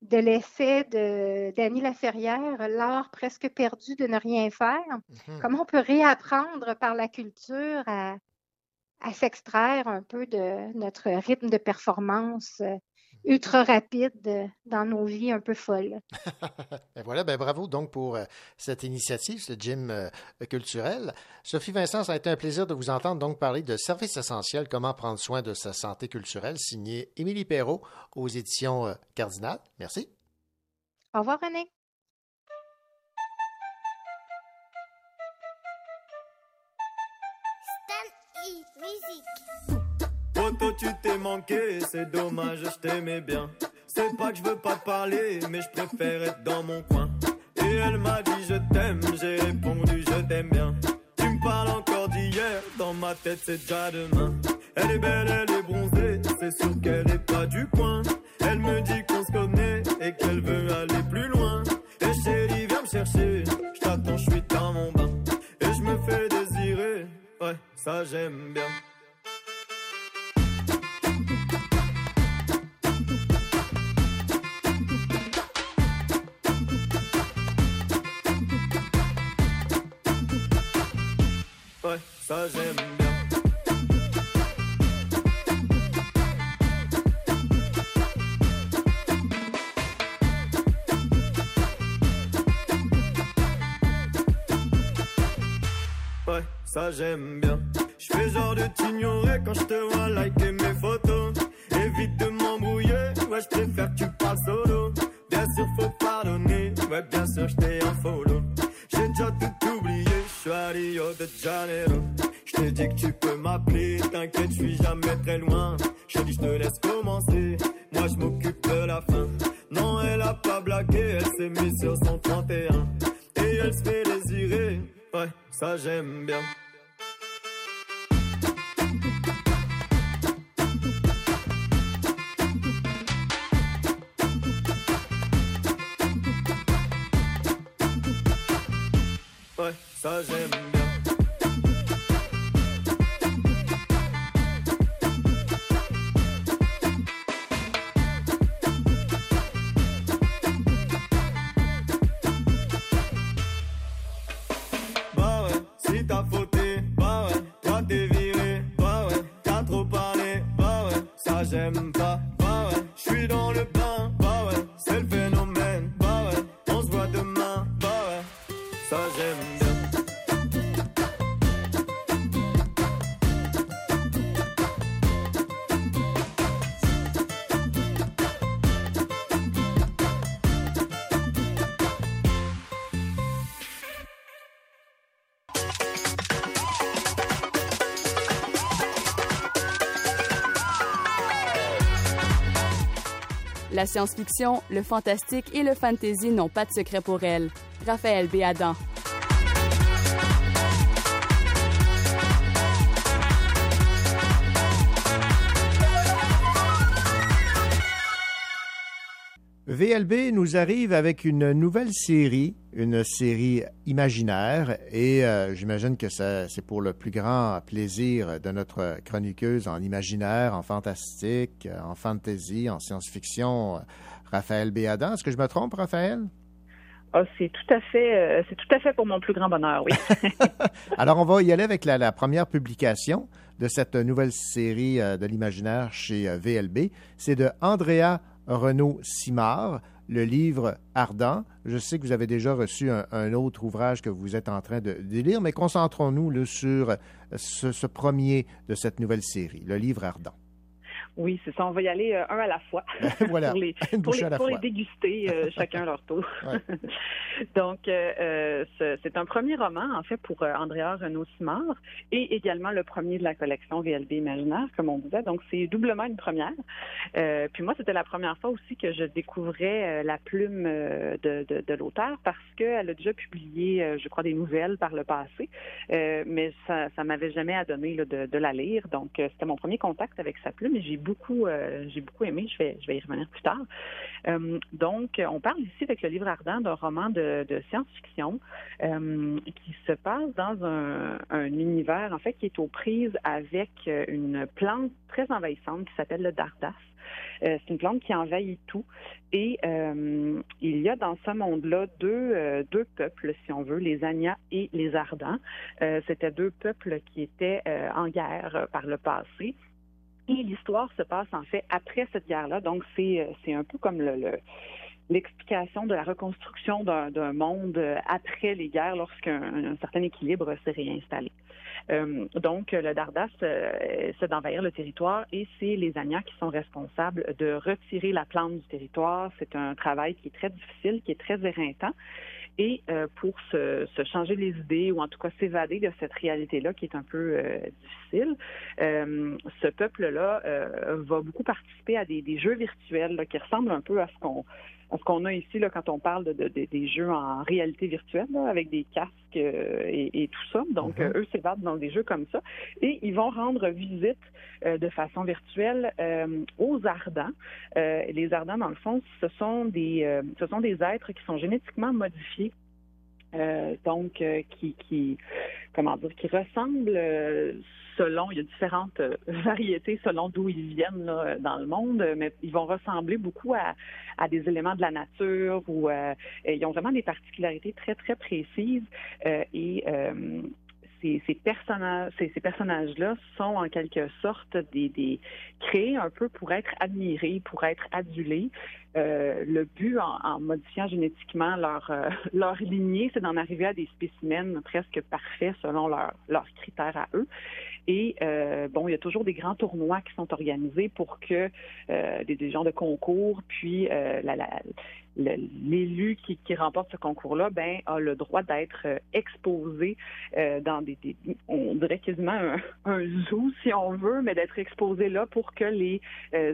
de l'essai de Dany Laferrière, L'art presque perdu de ne rien faire. Mhm. Comment on peut réapprendre par la culture à, s'extraire un peu de notre rythme de performance euh, ultra rapide dans nos vies un peu folles. ben voilà, ben bravo donc pour euh, cette initiative, ce gym euh, culturel. Sophie Vincent, ça a été un plaisir de vous entendre donc parler de services essentiels, comment prendre soin de sa santé culturelle, signé Émilie Perrault aux éditions euh, Cardinal. Merci. Au revoir, René. Tu t'es manqué, c'est dommage, je t'aimais bien. C'est pas que je veux pas parler, mais je préfère être dans mon coin. Et elle m'a dit je t'aime, j'ai répondu je t'aime bien. Tu me parles encore d'hier, dans ma tête c'est déjà demain. Elle est belle, elle est bronzée, c'est sûr qu'elle est pas du coin. Elle me dit qu'on se connaît et qu'elle veut aller plus loin. Et chérie, viens me chercher, je t'attends, je suis dans mon bain. Et je me fais désirer, ouais, ça j'aime bien. Ça j'aime bien. Ouais, ça j'aime bien. Je fais genre de t'ignorer quand je te vois liker mes photos. Évite de m'embrouiller, ouais, je préfère que tu parles solo. Bien sûr, faut pardonner, ouais, bien sûr, je t'ai suis Rio de Janeiro. Je t'ai dit que tu peux m'appeler, t'inquiète, je suis jamais très loin. Je dis, je te laisse commencer, moi je m'occupe de la fin. Non, elle a pas blagué, elle s'est mise sur son 31. Et elle se fait désirer, ouais, ça j'aime bien. Ça j'aime science-fiction, le fantastique et le fantasy n'ont pas de secret pour elle. Raphaël Béadan. VLB nous arrive avec une nouvelle série, une série imaginaire, et euh, j'imagine que c'est pour le plus grand plaisir de notre chroniqueuse en imaginaire, en fantastique, en fantasy, en science-fiction, Raphaël Béadan. Est-ce que je me trompe, Raphaël? Ah, c'est tout à fait, euh, c'est tout à fait pour mon plus grand bonheur, oui. Alors, on va y aller avec la, la première publication de cette nouvelle série euh, de l'imaginaire chez euh, VLB. C'est de Andrea Renaud Simard, le livre Ardent. Je sais que vous avez déjà reçu un, autre ouvrage que vous êtes en train de, lire, mais concentrons-nous sur ce premier de cette nouvelle série, le livre Ardent. Oui, c'est ça. On va y aller euh, un à la fois. Voilà, pour les, pour les- pour déguster euh, chacun leur tour. Donc, euh, euh, ce- c'est un premier roman, en fait, pour euh, Andrea Renaud-Simard et également le premier de la collection VLB Imaginaire, comme on disait. Donc, c'est doublement une première. Euh, puis moi, c'était la première fois aussi que je découvrais euh, la plume de, de, de l'auteur parce qu'elle a déjà publié, euh, je crois, des nouvelles par le passé, Euh, mais ça ça m'avait jamais adonné là, de, de la lire. Donc, euh, c'était mon premier contact avec sa plume et j'ai euh, j'ai beaucoup aimé. Je vais, je vais y revenir plus tard. Euh, donc, on parle ici avec le livre ardent d'un roman de, science-fiction euh, qui se passe dans un, un univers, en fait, qui est aux prises avec une plante très envahissante qui s'appelle le dardas. C'est une plante qui envahit tout. Et il y a dans ce monde-là deux, deux peuples, si on veut, les Anya et les Ardents. C'était deux peuples qui étaient en guerre par le passé. Et l'histoire se passe en fait après cette guerre-là. Donc c'est euh, c'est un peu comme le, le- l'explication de la reconstruction d'un monde euh, après les guerres lorsqu'un un certain équilibre s'est réinstallé. Euh, donc, le Dardas, euh, c'est d'envahir le territoire et c'est les Anya qui sont responsables de retirer la plante du territoire. C'est un travail qui est très difficile, qui est très éreintant. Et euh, pour se, se changer les idées ou en tout cas s'évader de cette réalité-là qui est un peu euh, difficile, euh, ce peuple-là euh, va beaucoup participer à des, des jeux virtuels là, qui ressemblent un peu à ce qu'on ce qu'on a ici là, quand on parle de, de- de- des jeux en réalité virtuelle là, avec des casques euh, et, et tout ça. Donc, euh, eux s'évadent dans des jeux comme ça. Et ils vont rendre visite euh, de façon virtuelle aux ardents. Les ardents, dans le fond, ce sont des, ce sont des êtres qui sont génétiquement modifiés. Euh, donc, euh, qui, qui, comment dire, qui ressemblent euh, selon, il y a différentes variétés selon d'où ils viennent dans le monde, mais ils vont ressembler beaucoup à, à des éléments de la nature ou ils ont vraiment des particularités très, très précises et ces, ces personnages, ces, ces personnages-là sont en quelque sorte des, des créés un peu pour être admirés, pour être adulés. Euh, le but en, modifiant génétiquement leur euh, leur lignée, c'est d'en arriver à des spécimens presque parfaits selon leur- leurs critères à eux. Et euh, bon, il y a toujours des grands tournois qui sont organisés pour que euh, des, des genres de concours, puis la- l'élu qui, qui remporte ce concours-là, ben a le droit d'être euh, exposé euh, dans des, des- on dirait quasiment un, un zoo si on veut, mais d'être exposé là pour que les euh,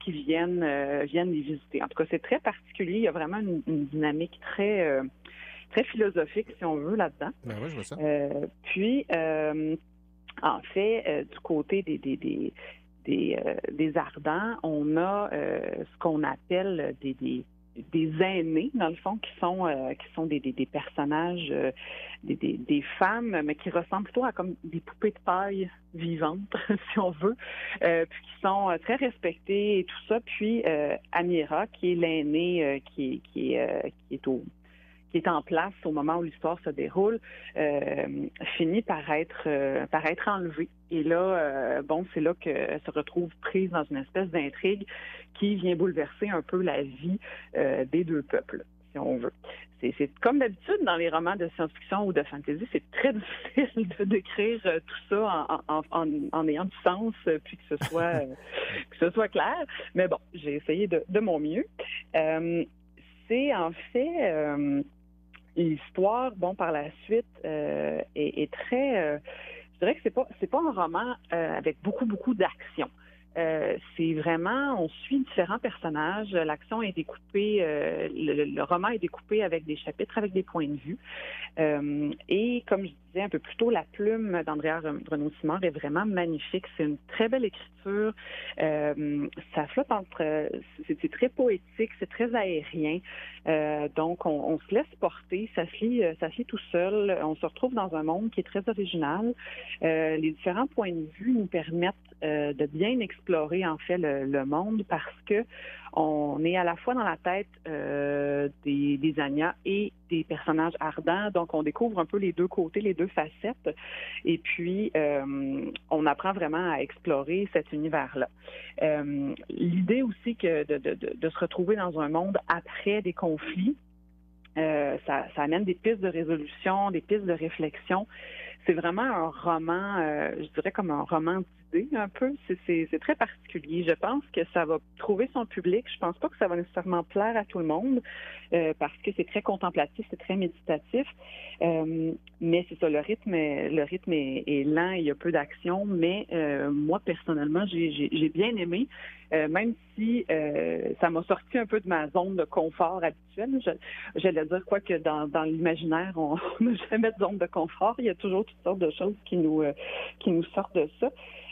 qui viennent euh, viennent les visiter En tout cas, c'est très particulier. Il y a vraiment une, une dynamique très, très philosophique, si on veut, là-dedans. Ben oui, je vois ça. Puis, en fait, du côté des, des, des, des, euh, des ardents, on a euh, ce qu'on appelle des, des, des aînés, dans le fond, qui sont euh, qui sont des, personnages, euh, des, femmes, mais qui ressemblent plutôt à comme des poupées de paille vivantes, si on veut, euh, puis qui sont très respectées et tout ça. Puis Amira, qui est l'aînée, qui, qui, qui est au qui est en place au moment où l'histoire se déroule, euh, finit par être euh, par être enlevée. Et là, euh, bon, c'est là qu'elle se retrouve prise dans une espèce d'intrigue qui vient bouleverser un peu la vie des deux peuples, si on veut. C'est, comme d'habitude dans les romans de science-fiction ou de fantasy, c'est très difficile de décrire tout ça en, en, en, en ayant du sens, puis que ce soit que ce soit clair. Mais bon, j'ai essayé de, de mon mieux. C'est en fait l'histoire, bon, par la suite, euh, est, très. euh, je dirais que c'est pas c'est pas un roman euh, avec beaucoup beaucoup d'action. C'est vraiment, on suit différents personnages. L'action est découpée, le, roman est découpé avec des chapitres, avec des points de vue. Et comme je un peu plus tôt, la plume d'Andrea Renaud Simard est vraiment magnifique. C'est une très belle écriture. Euh, ça flotte entre, c'est très poétique, c'est très aérien. Euh, donc, on, se laisse porter, ça se lit, ça se tout seul. On se retrouve dans un monde qui est très original. Euh, les différents points de vue nous permettent de bien explorer en fait le monde parce que on est à la fois dans la tête euh, des, des Anya et des personnages ardents, donc on découvre un peu les deux côtés, les deux facettes, et puis euh, on apprend vraiment à explorer cet univers-là. Euh, L'idée aussi que de, se retrouver dans un monde après des conflits, ça, ça amène des pistes de résolution, des pistes de réflexion. C'est vraiment un roman, je dirais comme un roman un peu. C'est- très particulier. Je pense que ça va trouver son public. Je pense pas que ça va nécessairement plaire à tout le monde euh, parce que c'est très contemplatif, c'est très méditatif. Euh, mais c'est ça, le rythme, est, le rythme est, lent, il y a peu d'action. Mais euh, moi personnellement, j'ai bien aimé. Même si ça m'a sorti un peu de ma zone de confort habituelle. J'allais dire quoi que dans, l'imaginaire, on n'a jamais de zone de confort. Il y a toujours toutes sortes de choses qui nous qui nous sortent de ça.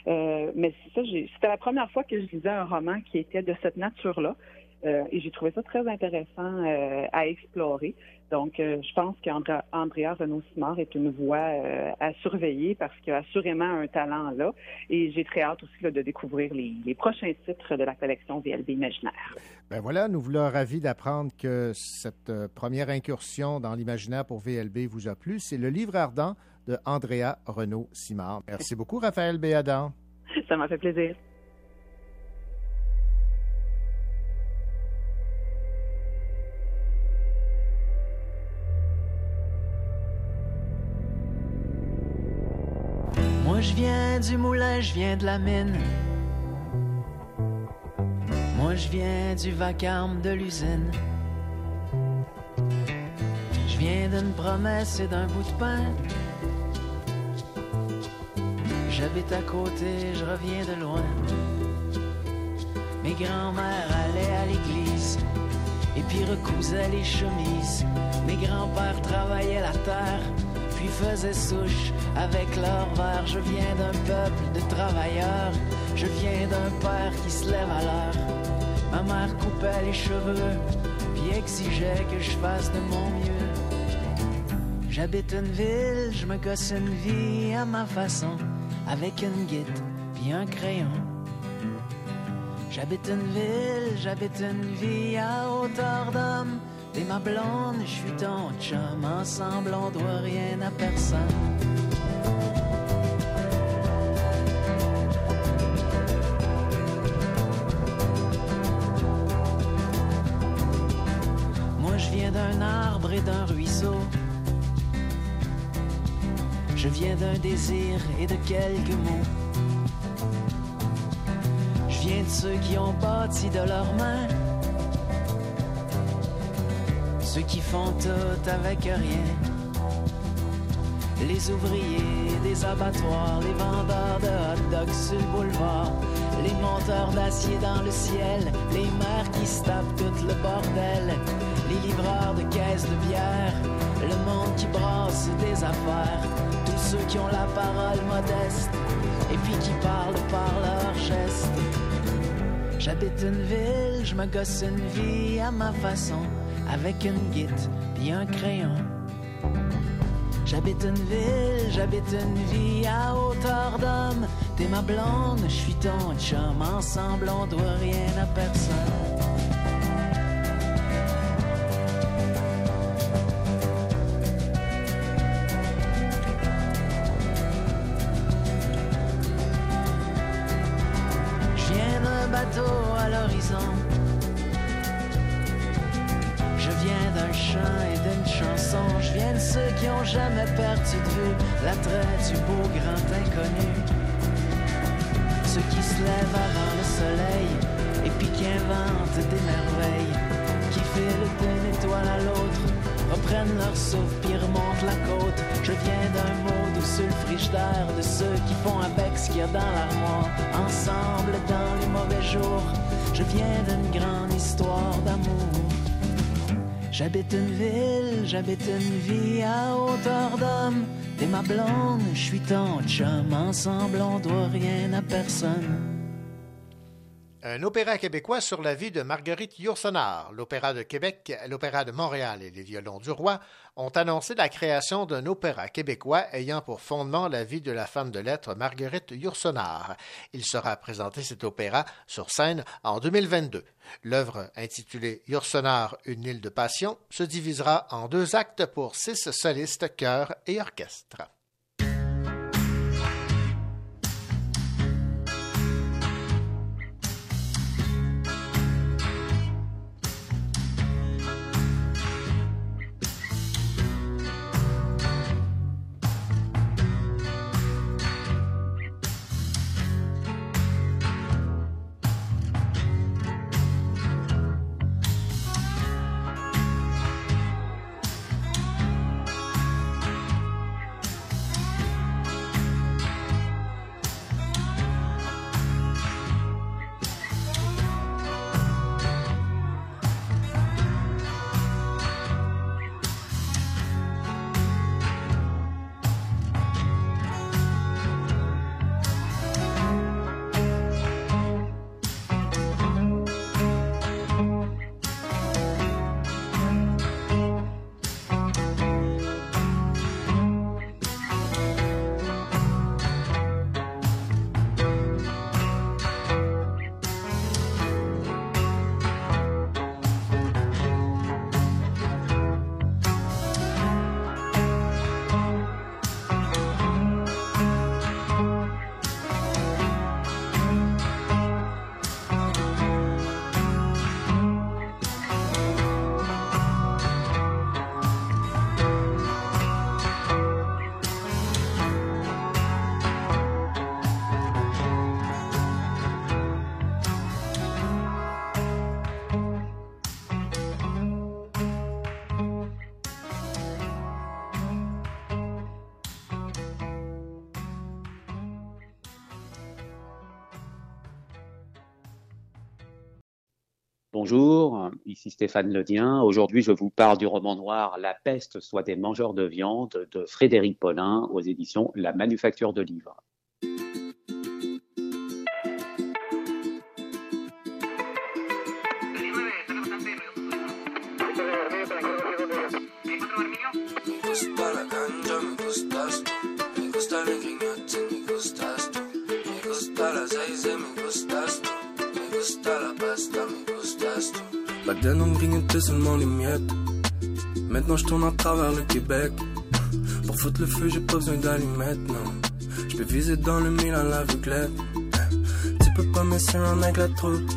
Euh, mais ça, c'était la première fois que je lisais un roman qui était de cette nature-là. Euh, et j'ai trouvé ça très intéressant euh, à explorer. Donc, je pense qu'Andrea Renaud-Simard est une voix euh, à surveiller parce qu'il a assurément un talent là. Et j'ai très hâte aussi de découvrir les, les prochains titres de la collection VLB Imaginaire. Ben voilà, nous voulons ravis d'apprendre que cette première incursion dans l'imaginaire pour VLB vous a plu. C'est le livre ardent de Andrea Renaud-Simard. Merci beaucoup, Raphaël Béadan. Ça m'a fait plaisir. Moi je viens du moulin, je viens de la mine. Moi je viens du vacarme de l'usine. Je viens d'une promesse et d'un bout de pain. J'habite à côté, je reviens de loin. Mes grands-mères allaient à l'église et puis recousaient les chemises. Mes grands-pères travaillaient la terre puis faisaient souche avec leur verre. Je viens d'un peuple de travailleurs, je viens d'un père qui se lève à l'heure. Ma mère coupait les cheveux puis exigeait que je fasse de mon mieux. J'habite une ville, je me gosse une vie à ma façon, avec une guide puis un crayon. J'habite une ville, j'habite une vie à hauteur d'homme. T'es ma blonde, je suis ton chum. Ensemble, on doit rien à personne. Moi, je viens d'un arbre et d'un ruisseau. Je viens d'un désir et de quelques mots. Je viens de ceux qui ont bâti de leurs mains. Ceux qui font tout avec rien. Les ouvriers des abattoirs, les vendeurs de hot dogs sur le boulevard, les monteurs d'acier dans le ciel, les mères qui se tapent tout le bordel, les livreurs de caisses de bière, le monde qui brasse des affaires, ceux qui ont la parole modeste et puis qui parlent par leurs gestes. J'habite une ville, je me gosse une vie à ma façon, avec une guite puis un crayon. J'habite une ville, j'habite une vie à hauteur d'homme. T'es ma blonde, je suis ton chum. Ensemble, on doit rien à personne. J'habite une vie à hauteur d'homme. T'es ma blonde, je suis ton chum. Ensemble, on doit rien à personne. Un opéra québécois sur la vie de Marguerite Yourcenar. L'Opéra de Québec, l'Opéra de Montréal et les Violons du Roi ont annoncé la création d'un opéra québécois ayant pour fondement la vie de la femme de lettres Marguerite Yourcenar. Il sera présenté cet opéra sur scène en 2022. L'œuvre intitulée Yourcenar, une île de passion se divisera en deux actes pour six solistes, chœurs et orchestres. Ici Stéphane Ledien. Aujourd'hui, je vous parle du roman noir La peste soit des mangeurs de viande de Frédéric Paulin aux éditions La Manufacture de Livres. La denim grignotait seulement les miettes. Maintenant je tourne à travers le Québec. Pour foutre le feu, j'ai pas besoin d'allumettes, non. Je peux viser dans le mille à l'aveuglette. Tu peux pas me un avec la troupe.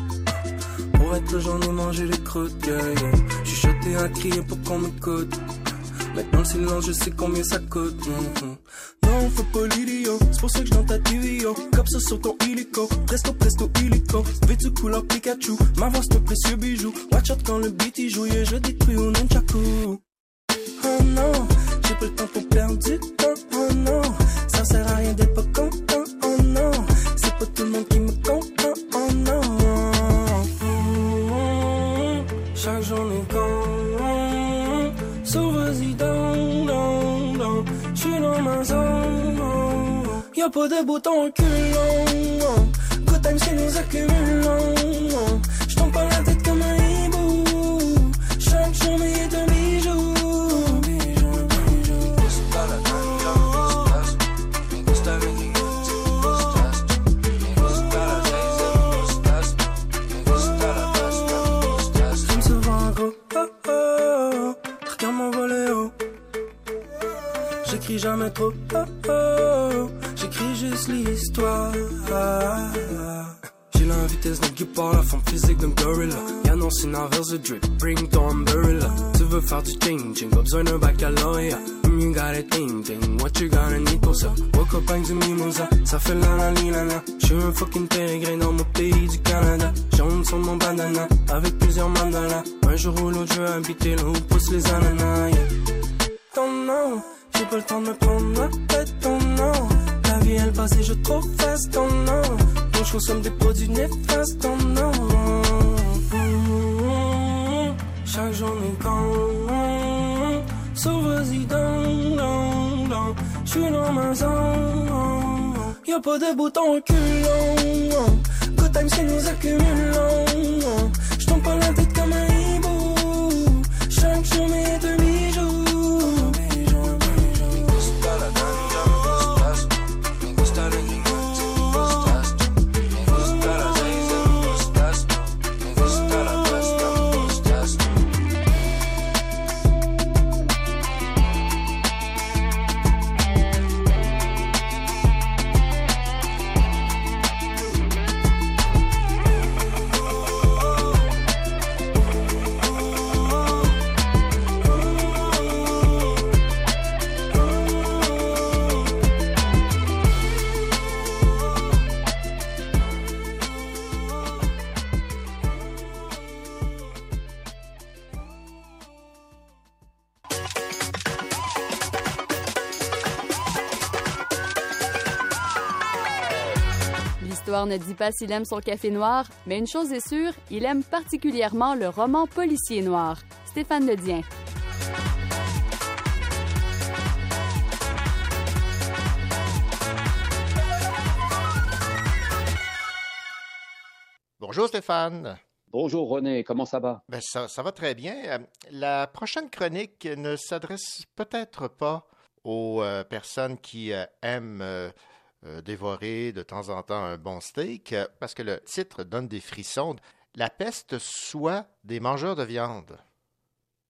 Pour être le j'en ai mangé les croûtes, yeah, yeah. J'suis choté à crier pour qu'on m'écoute. Maintenant le silence, je sais combien ça coûte. mhm. Non, pas l'idiot, c'est pour ça que je dans ta TV, yo. Comme sur ton illico, presto presto illico. Vêtu couleur Pikachu, ma voix c'est précieux bijou. Watch out quand le beat il joue, yeah, je détruis au nunchaku. Oh non, j'ai pas le temps pour perdre du temps, Pas de bouton reculant. Good time, c'est nous accumulons. C'est inverse de drip, bring ton umbrella. Tu veux faire du changing, pas besoin d'un baccalauréat. You got it thinking, what you gonna need pour ça? Woke up du mimosa, ça fait la la la la. J'suis un fucking pérégrin dans mon pays du Canada. Jaune sur mon bandana, avec plusieurs mandalas. Un jour ou l'autre, je veux habiter là où poussent les ananas, yeah. Ton nom, j'ai pas le temps de me prendre la tête, ton nom. La vie elle passe et je trouve fast, ton nom. Donc je consomme des produits néfastes, ton nom. Chaque journée quand So vas-y down, down, down. J'suis dans ma zone. Y'a pas de bouton reculant. Good time c'est nous accumulons. J'tombe pas la tête comme un hibou. Chaque journée est un ne dit pas s'il aime son café noir, mais une chose est sûre, il aime particulièrement le roman policier noir. Stéphane Ledien. Bonjour Stéphane. Bonjour René, comment ça va? Ben, ça, ça va très bien. Euh, La prochaine chronique ne s'adresse peut-être pas aux euh, personnes qui euh, aiment euh, dévorer de temps en temps un bon steak, euh, parce que le titre donne des frissons. La peste soit des mangeurs de viande.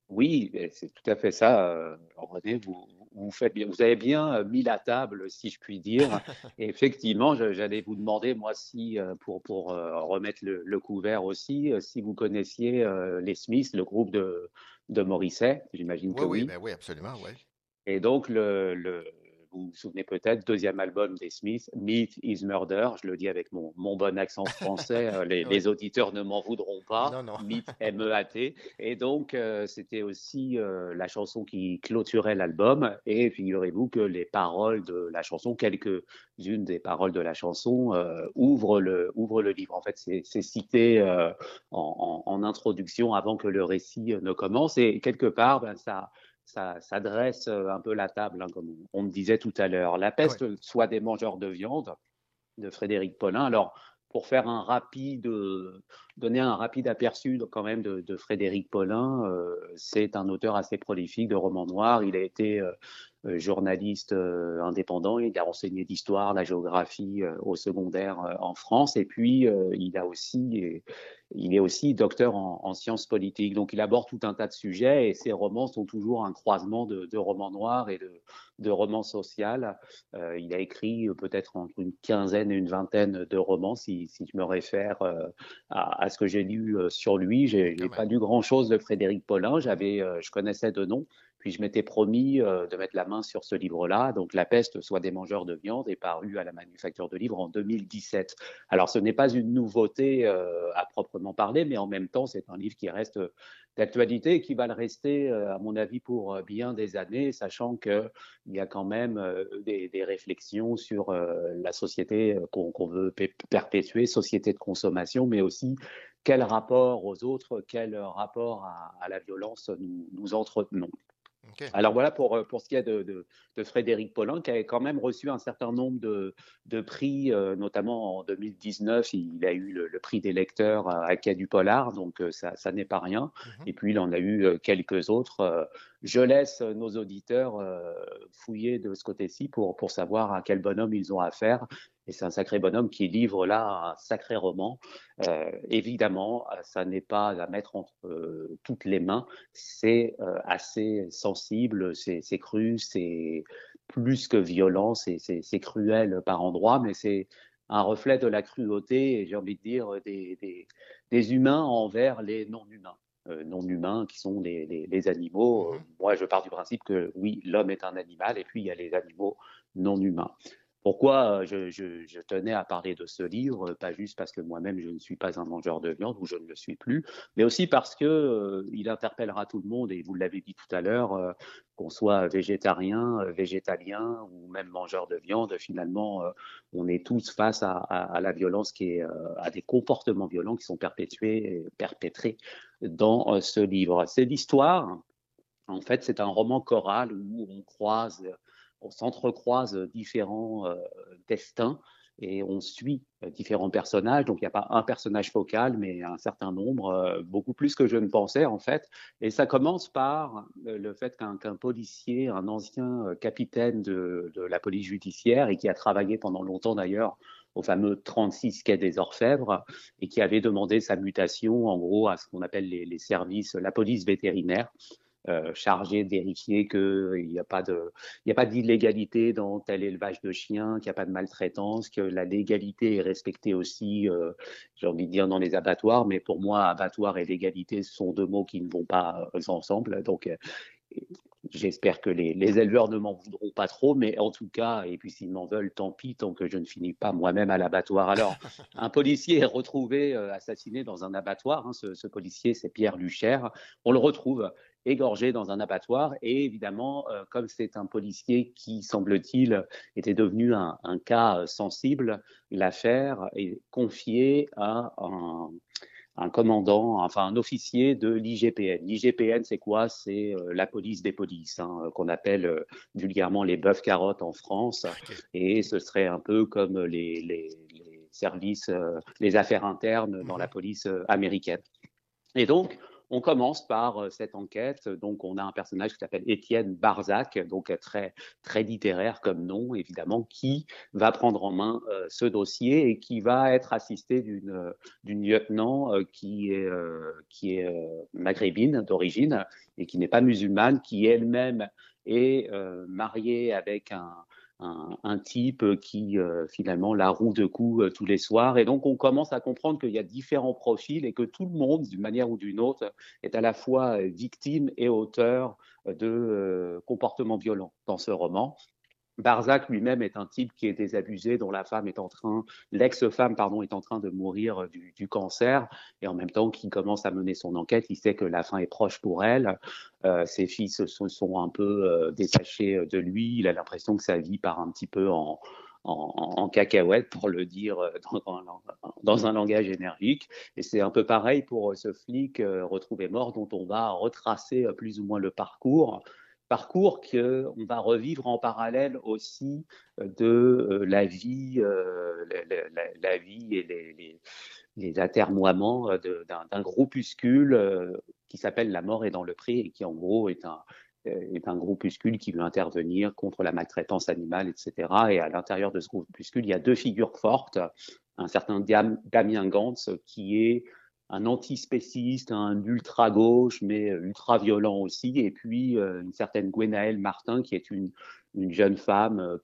Oui, eh, c'est tout à fait ça, euh, René. Vous, vous faites bien, vous avez bien mis la table, si je puis dire. Et effectivement, j'allais vous demander, moi, si, pour, pour remettre le, le couvert aussi, si vous connaissiez les Smiths, le groupe de, de Morrissey. J'imagine Oui, que oui, oui. ben oui, absolument, oui. Et donc, le, le- vous vous souvenez peut-être, deuxième album des Smiths, Meat is Murder. Je le dis avec mon, mon bon accent français. euh, les, Oui. les auditeurs ne m'en voudront pas. Non, non. Meat, M-E-A-T. Et donc, euh, c'était aussi euh, la chanson qui clôturait l'album. Et figurez-vous que les paroles de la chanson, quelques-unes des paroles de la chanson, euh, ouvrent, le, ouvrent le livre. En fait, c'est cité en, en- en introduction avant que le récit ne commence. Et quelque part, ben, ça ça, ça dresse euh, un peu la table, hein, comme on me disait tout à l'heure. La peste, soit des mangeurs de viande, de Frédéric Paulin. Alors, pour faire un rapide, euh, donner un rapide aperçu quand même de, de Frédéric Paulin, euh, c'est un auteur assez prolifique de romans noirs. Il a été euh, journaliste euh, indépendant, il a enseigné l'histoire, la géographie euh, au secondaire euh, en France, et puis euh, il a aussi, il est aussi docteur en, en sciences politiques. Donc, il aborde tout un tas de sujets, et ses romans sont toujours un croisement de, de romans noirs et de, de romans sociaux. Euh, il a écrit euh, peut-être entre une quinzaine et une vingtaine de romans, si, si je me réfère euh, à, à ce que j'ai lu euh, sur lui. J'ai j'ai pas lu grand-chose de Frédéric Paulin. J'avais, euh, je connaissais de nom, puis je m'étais promis euh, de mettre la main sur ce livre-là. Donc, La peste, soit des mangeurs de viande, est paru à la Manufacture de Livres en 2017. Alors, ce n'est pas une nouveauté euh, à proprement parler, mais en même temps, c'est un livre qui reste euh, d'actualité et qui va le rester, à mon avis, pour bien des années, sachant qu'il y a quand même des, réflexions sur la société qu'on veut pe- perpétuer, société de consommation, mais aussi quel rapport aux autres, quel rapport à, la violence nous entretenons. Alors voilà pour, pour ce qui est de, de, de, Frédéric Paulin, qui a quand même reçu un certain nombre de, de prix, euh, notamment en 2019, il a eu le, le prix des lecteurs à Quai du Polar, donc euh, ça, ça n'est pas rien. Et puis il en a eu euh, quelques autres. Je laisse nos auditeurs fouiller de ce côté-ci pour, pour savoir à quel bonhomme ils ont affaire. Et c'est un sacré bonhomme qui livre là un sacré roman. Euh, évidemment, ça n'est pas à mettre entre euh, toutes les mains. C'est euh, assez sensible, c'est cru, c'est plus que violent, c'est cruel par endroits, mais c'est un reflet de la cruauté, et j'ai envie de dire, des, des, des humains envers les non-humains. Euh, non-humains qui sont les, les, les animaux. Mmh Moi, je pars du principe que oui, l'homme est un animal, et puis il y a les animaux non-humains. Pourquoi euh, je, tenais à parler de ce livre Pas juste parce que moi-même je ne suis pas un mangeur de viande ou je ne le suis plus, mais aussi parce que euh, il interpellera tout le monde et vous l'avez dit tout à l'heure, euh, qu'on soit végétarien, végétalien ou même mangeur de viande, finalement on est tous face à, la violence qui est à des comportements violents qui sont perpétués, perpétrés dans ce livre. C'est l'histoire. En fait, c'est un roman choral où on croise on s'entrecroise différents euh, destins et on suit euh, différents personnages. Donc il n'y a pas un personnage focal, mais un certain nombre, euh, beaucoup plus que je ne pensais en fait. Et ça commence par le fait qu'un qu policier, un ancien capitaine de, de, la police judiciaire et qui a travaillé pendant longtemps d'ailleurs au fameux 36 quai des Orfèvres et qui avait demandé sa mutation en gros à ce qu'on appelle les, les services, la police vétérinaire. Euh, chargé de vérifier qu'il n'y a pas de, il n'y a pas d'illégalité dans tel élevage de chiens, qu'il n'y a pas de maltraitance, que la légalité est respectée aussi, euh, j'ai envie de dire dans les abattoirs. Mais pour moi, abattoir et légalité sont deux mots qui ne vont pas euh, ensemble. Donc J'espère que les, les, éleveurs ne m'en voudront pas trop, mais en tout cas, et puis s'ils m'en veulent, tant pis, tant que je ne finis pas moi-même à l'abattoir. Alors, un policier est retrouvé euh, assassiné dans un abattoir. Hein, ce, ce, policier, c'est Pierre Luchère. On le retrouve égorgé dans un abattoir. Et évidemment, euh, comme c'est un policier qui, semble-t-il, était devenu un, un cas sensible, l'affaire est confiée à un un commandant, enfin un officier de l'IGPN. L'IGPN, c'est quoi? C'est euh, la police des polices, hein, qu'on appelle euh, vulgairement les bœufs carottes en France. Et ce serait un peu comme les, les, les services, euh, les affaires internes dans la police américaine. Et donc, on commence par euh, cette enquête. Donc, on a un personnage qui s'appelle Étienne Barzac, donc très, très littéraire comme nom, évidemment, qui va prendre en main euh, ce dossier et qui va être assisté d'une, lieutenant euh, qui est, euh, qui est euh, maghrébine d'origine et qui n'est pas musulmane, qui elle-même est euh, mariée avec un, un, type qui euh, finalement la roue de coups euh, tous les soirs. Et donc on commence à comprendre qu'il y a différents profils et que tout le monde, d'une manière ou d'une autre, est à la fois victime et auteur de euh, comportements violents dans ce roman. Barzac lui-même est un type qui est désabusé, dont la femme est en train, l'ex-femme, pardon, est en train de mourir du, cancer, et en même temps qu'il commence à mener son enquête, il sait que la fin est proche pour elle. Euh, ses fils se sont un peu euh, détachés de lui. Il a l'impression que sa vie part un petit peu en, en, en, cacahuète, pour le dire dans, dans, dans un langage énergique. Et c'est un peu pareil pour ce flic euh, retrouvé mort, dont on va retracer plus ou moins le parcours parcours qu'on va revivre en parallèle aussi de la vie, euh, la, vie et les, les, atermoiements d'un groupuscule euh, qui s'appelle La mort est dans le pré et qui en gros est un, est un groupuscule qui veut intervenir contre la maltraitance animale, etc. Et à l'intérieur de ce groupuscule, il y a deux figures fortes. Un certain Damien Gantz qui est un antispéciste, un ultra-gauche, mais ultra-violent aussi, et puis euh, une certaine Gwenaëlle Martin, qui est une, une jeune femme euh,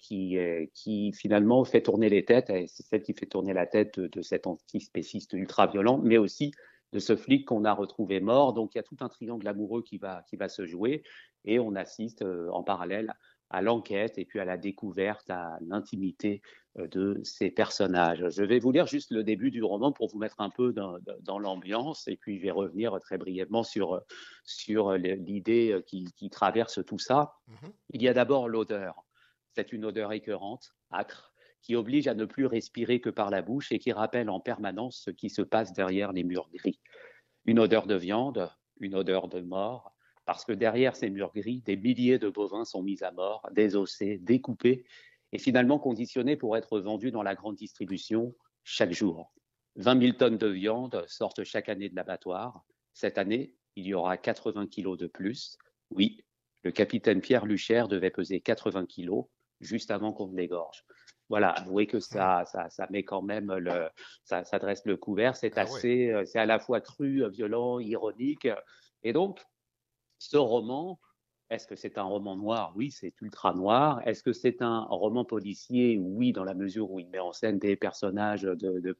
qui, finalement fait tourner les têtes, et c'est celle qui fait tourner la tête de, cet antispéciste ultra-violent, mais aussi de ce flic qu'on a retrouvé mort. Donc il y a tout un triangle amoureux qui va, se jouer, et on assiste euh, en parallèle à l'enquête et puis à la découverte, à l'intimité de ces personnages. Je vais vous lire juste le début du roman pour vous mettre un peu dans, dans l'ambiance et puis je vais revenir très brièvement sur, sur l'idée qui, qui, traverse tout ça. -hmm. Il y a d'abord l'odeur. C'est une odeur écœurante, âcre, qui oblige à ne plus respirer que par la bouche et qui rappelle en permanence ce qui se passe derrière les murs gris. Une odeur de viande, une odeur de mort, parce que derrière ces murs gris, des milliers de bovins sont mis à mort, désossés, découpés et finalement conditionnés pour être vendus dans la grande distribution chaque jour. 20 000 tonnes de viande sortent chaque année de l'abattoir. Cette année, il y aura 80 kilos de plus. Oui, le capitaine Pierre Luchère devait peser 80 kilos juste avant qu'on l'égorge. Voilà, avouez que ça, ça, ça, met quand même le, ça, ça dresse le couvert. C'est Ah assez, euh, c'est à la fois cru, violent, ironique. Et donc, ce roman, est-ce que c'est un roman noir? Oui, c'est ultra noir. Est-ce que c'est un roman policier? Oui, dans la mesure où il met en scène des personnages de,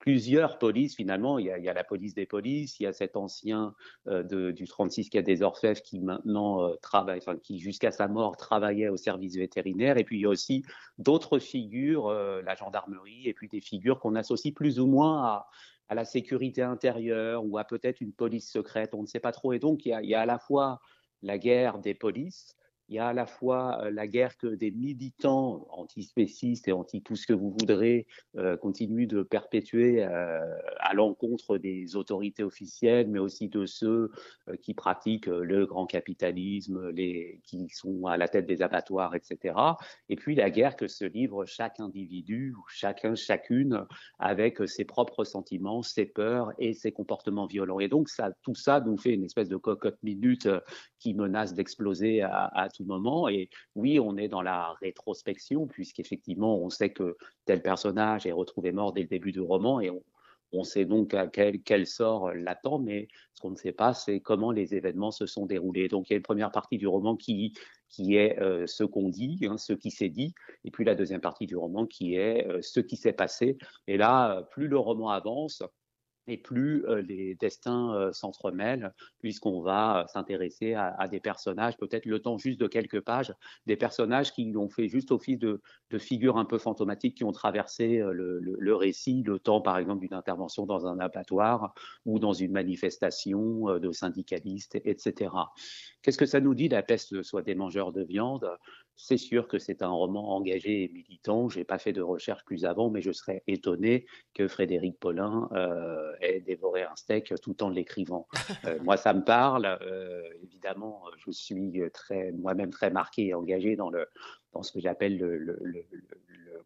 plusieurs polices finalement. Il y, a, la police des polices, il y a cet ancien euh, du 36 qui a des orfèvres qui maintenant euh, travaille, enfin qui jusqu'à sa mort travaillait au service vétérinaire. Et puis il y a aussi d'autres figures, euh, la gendarmerie, et puis des figures qu'on associe plus ou moins à, la sécurité intérieure ou à peut-être une police secrète, on ne sait pas trop. Et donc il y a à la fois la guerre des polices, il y a à la fois la guerre que des militants antispécistes et anti tout ce que vous voudrez euh, continuent de perpétuer euh, à l'encontre des autorités officielles, mais aussi de ceux euh, qui pratiquent le grand capitalisme, les, qui sont à la tête des abattoirs, etc. Et puis la guerre que se livre chaque individu, chacun, chacune, avec ses propres sentiments, ses peurs et ses comportements violents. Et donc ça, tout ça nous fait une espèce de cocotte minute qui menace d'exploser à, à tout moment. Et oui, on est dans la rétrospection, puisqu'effectivement, on sait que tel personnage est retrouvé mort dès le début du roman et on, on sait donc à quel, quel sort l'attend, mais ce qu'on ne sait pas, c'est comment les événements se sont déroulés. Donc il y a une première partie du roman qui, qui est euh, ce qu'on dit, hein, ce qui s'est dit, et puis la deuxième partie du roman qui est euh, ce qui s'est passé. Et là, plus le roman avance, et plus euh, les destins euh, s'entremêlent, puisqu'on va s'intéresser à, des personnages, peut-être le temps juste de quelques pages, des personnages qui ont fait juste office de, de figures un peu fantomatiques qui ont traversé euh, le, récit, le temps par exemple d'une intervention dans un abattoir ou dans une manifestation de syndicalistes, etc. Qu'est-ce que ça nous dit, la peste soit des mangeurs de viande c'est sûr que c'est un roman engagé et militant. Je n'ai pas fait de recherche plus avant, mais je serais étonné que Frédéric Paulin euh, ait dévoré un steak tout en l'écrivant. Euh, moi, ça me parle. Euh, évidemment, je suis très, moi-même très marqué et engagé dans, le, dans ce que j'appelle le, le, le, le,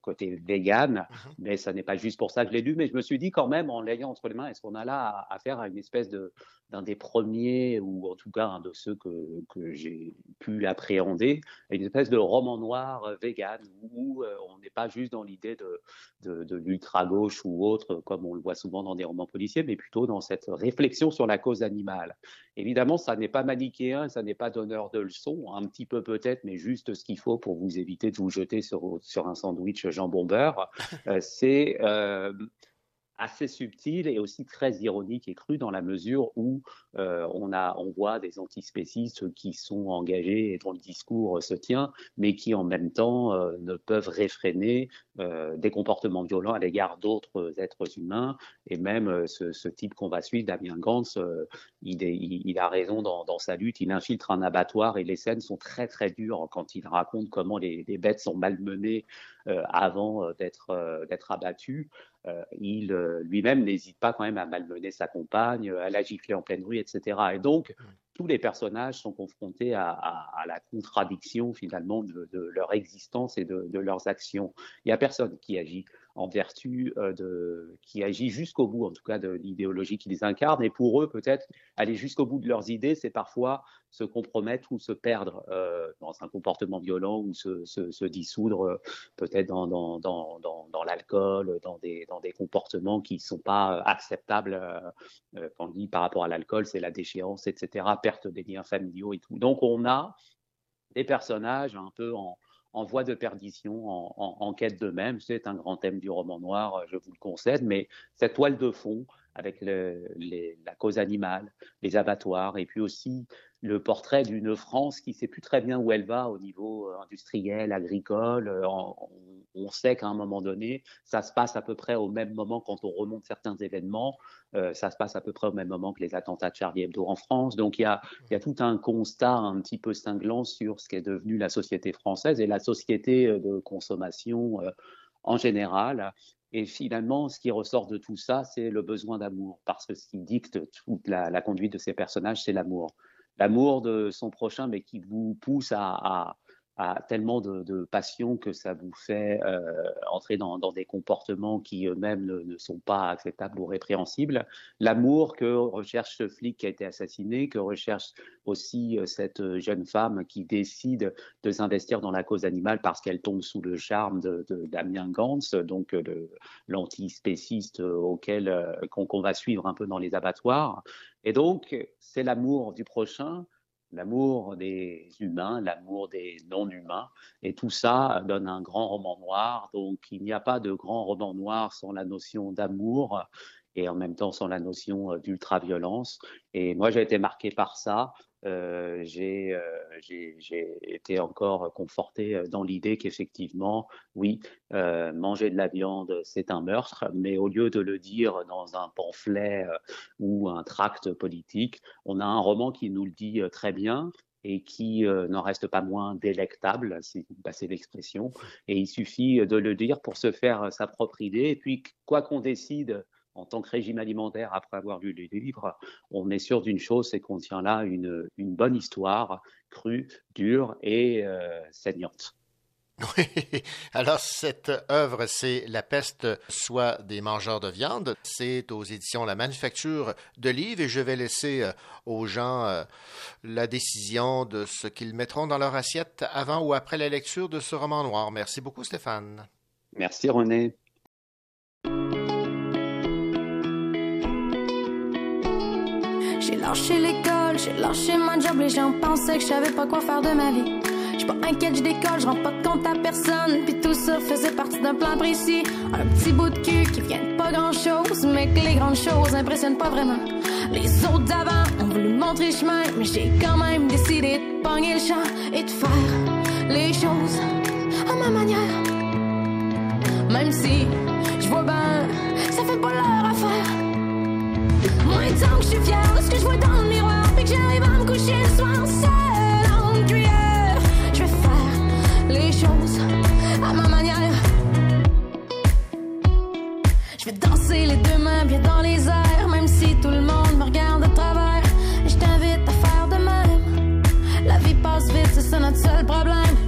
côté vegan, -hmm. mais ce n'est pas juste pour ça que je l'ai lu. Mais je me suis dit quand même, en l'ayant entre les mains, est-ce qu'on a là affaire à, à une espèce de d'un des premiers, ou en tout cas un de ceux que, que j'ai pu appréhender, une espèce de roman noir vegan, où euh, on n'est pas juste dans l'idée de, de, de l'ultra-gauche ou autre, comme on le voit souvent dans des romans policiers, mais plutôt dans cette réflexion sur la cause animale. Évidemment, ça n'est pas manichéen, ça n'est pas donneur de leçons, un petit peu peut-être, mais juste ce qu'il faut pour vous éviter de vous jeter sur, sur un sandwich jambon beurre. Euh, c'est euh, assez subtil et aussi très ironique et cru dans la mesure où euh, on, a, on voit des antispécistes qui sont engagés et dont le discours se tient, mais qui en même temps euh, ne peuvent réfréner euh, des comportements violents à l'égard d'autres êtres humains. Et même ce, ce, type qu'on va suivre, Damien Gantz, il, est, il, a raison dans, dans, sa lutte. Il infiltre un abattoir et les scènes sont très très dures quand il raconte comment les, les bêtes sont malmenées avant d'être d'être abattues. Euh, il euh, lui-même n'hésite pas quand même à malmener sa compagne, à la gifler en pleine rue, etc. Et donc, tous les personnages sont confrontés à, à, à la contradiction finalement de, de, leur existence et de, de leurs actions. Il n'y a personne qui agit en vertu euh, de, qui agit jusqu'au bout, en tout cas, de l'idéologie qu'ils incarnent. Et pour eux, peut-être, aller jusqu'au bout de leurs idées, c'est parfois se compromettre ou se perdre euh, dans un comportement violent ou se, dissoudre euh, peut-être dans, dans, dans, dans, l'alcool, dans des, des comportements qui ne sont pas acceptables. Euh, on dit par rapport à l'alcool, c'est la déchéance, etc., perte des liens familiaux et tout. Donc, on a des personnages un peu en, en voie de perdition, en, quête d'eux-mêmes. C'est un grand thème du roman noir, je vous le concède, mais cette toile de fond avec la cause animale, les abattoirs, et puis aussi le portrait d'une France qui ne sait plus très bien où elle va au niveau industriel, agricole. On, on sait qu'à un moment donné, ça se passe à peu près au même moment quand on remonte certains événements. Euh, ça se passe à peu près au même moment que les attentats de Charlie Hebdo en France. Donc il y a, tout un constat un petit peu cinglant sur ce qu'est devenu la société française et la société de consommation. Euh, en général. Et finalement, ce qui ressort de tout ça, c'est le besoin d'amour, parce que ce qui dicte toute la, conduite de ces personnages, c'est l'amour. L'amour de son prochain, mais qui vous pousse à, a tellement de, de, passion que ça vous fait euh, entrer dans, dans, des comportements qui eux-mêmes ne, ne, sont pas acceptables ou répréhensibles. L'amour que recherche ce flic qui a été assassiné, que recherche aussi euh, cette jeune femme qui décide de s'investir dans la cause animale parce qu'elle tombe sous le charme de, de Damien Gantz, donc euh, l'antispéciste auquel qu'on va suivre un peu dans les abattoirs. Et donc, c'est l'amour du prochain l'amour des humains, l'amour des non-humains, et tout ça donne un grand roman noir. Donc il n'y a pas de grand roman noir sans la notion d'amour et en même temps sans la notion d'ultra-violence. Et moi j'ai été marqué par ça. Euh, euh, j'ai été encore conforté dans l'idée qu'effectivement, oui, euh, manger de la viande, c'est un meurtre, mais au lieu de le dire dans un pamphlet euh, ou un tract politique, on a un roman qui nous le dit euh, très bien et qui n'en reste pas moins délectable, si vous passez l'expression. Et il suffit de le dire pour se faire sa propre idée. Et puis, quoi qu'on décide en tant que régime alimentaire, après avoir lu les livres, on est sûr d'une chose, c'est qu'on tient là une, une, bonne histoire, crue, dure et euh, saignante. Oui, alors cette œuvre, c'est La peste, soit des mangeurs de viande. C'est aux éditions La Manufacture de Livres et je vais laisser euh, aux gens euh, la décision de ce qu'ils mettront dans leur assiette avant ou après la lecture de ce roman noir. Merci beaucoup, Stéphane. Merci, René. Lâché l'école, j'ai lâché ma job, les gens pensaient que je savais pas quoi faire de ma vie. J'suis pas inquiète, j'décolle, j'rends pas compte à personne. Puis tout ça faisait partie d'un plan précis. Un petit bout de cul qui vient de pas grand chose, mais que les grandes choses impressionnent pas vraiment. Les autres d'avant ont voulu montrer chemin, mais j'ai quand même décidé de pogner le champ et de faire les choses à ma manière. Même si que je suis fière de ce que je vois dans le miroir, puis que j'arrive à me coucher le soir seul en je vais faire les choses à ma manière. Je vais danser les deux mains bien dans les airs, même si tout le monde me regarde de travers. Je t'invite à faire de même. La vie passe vite, c'est notre seul problème.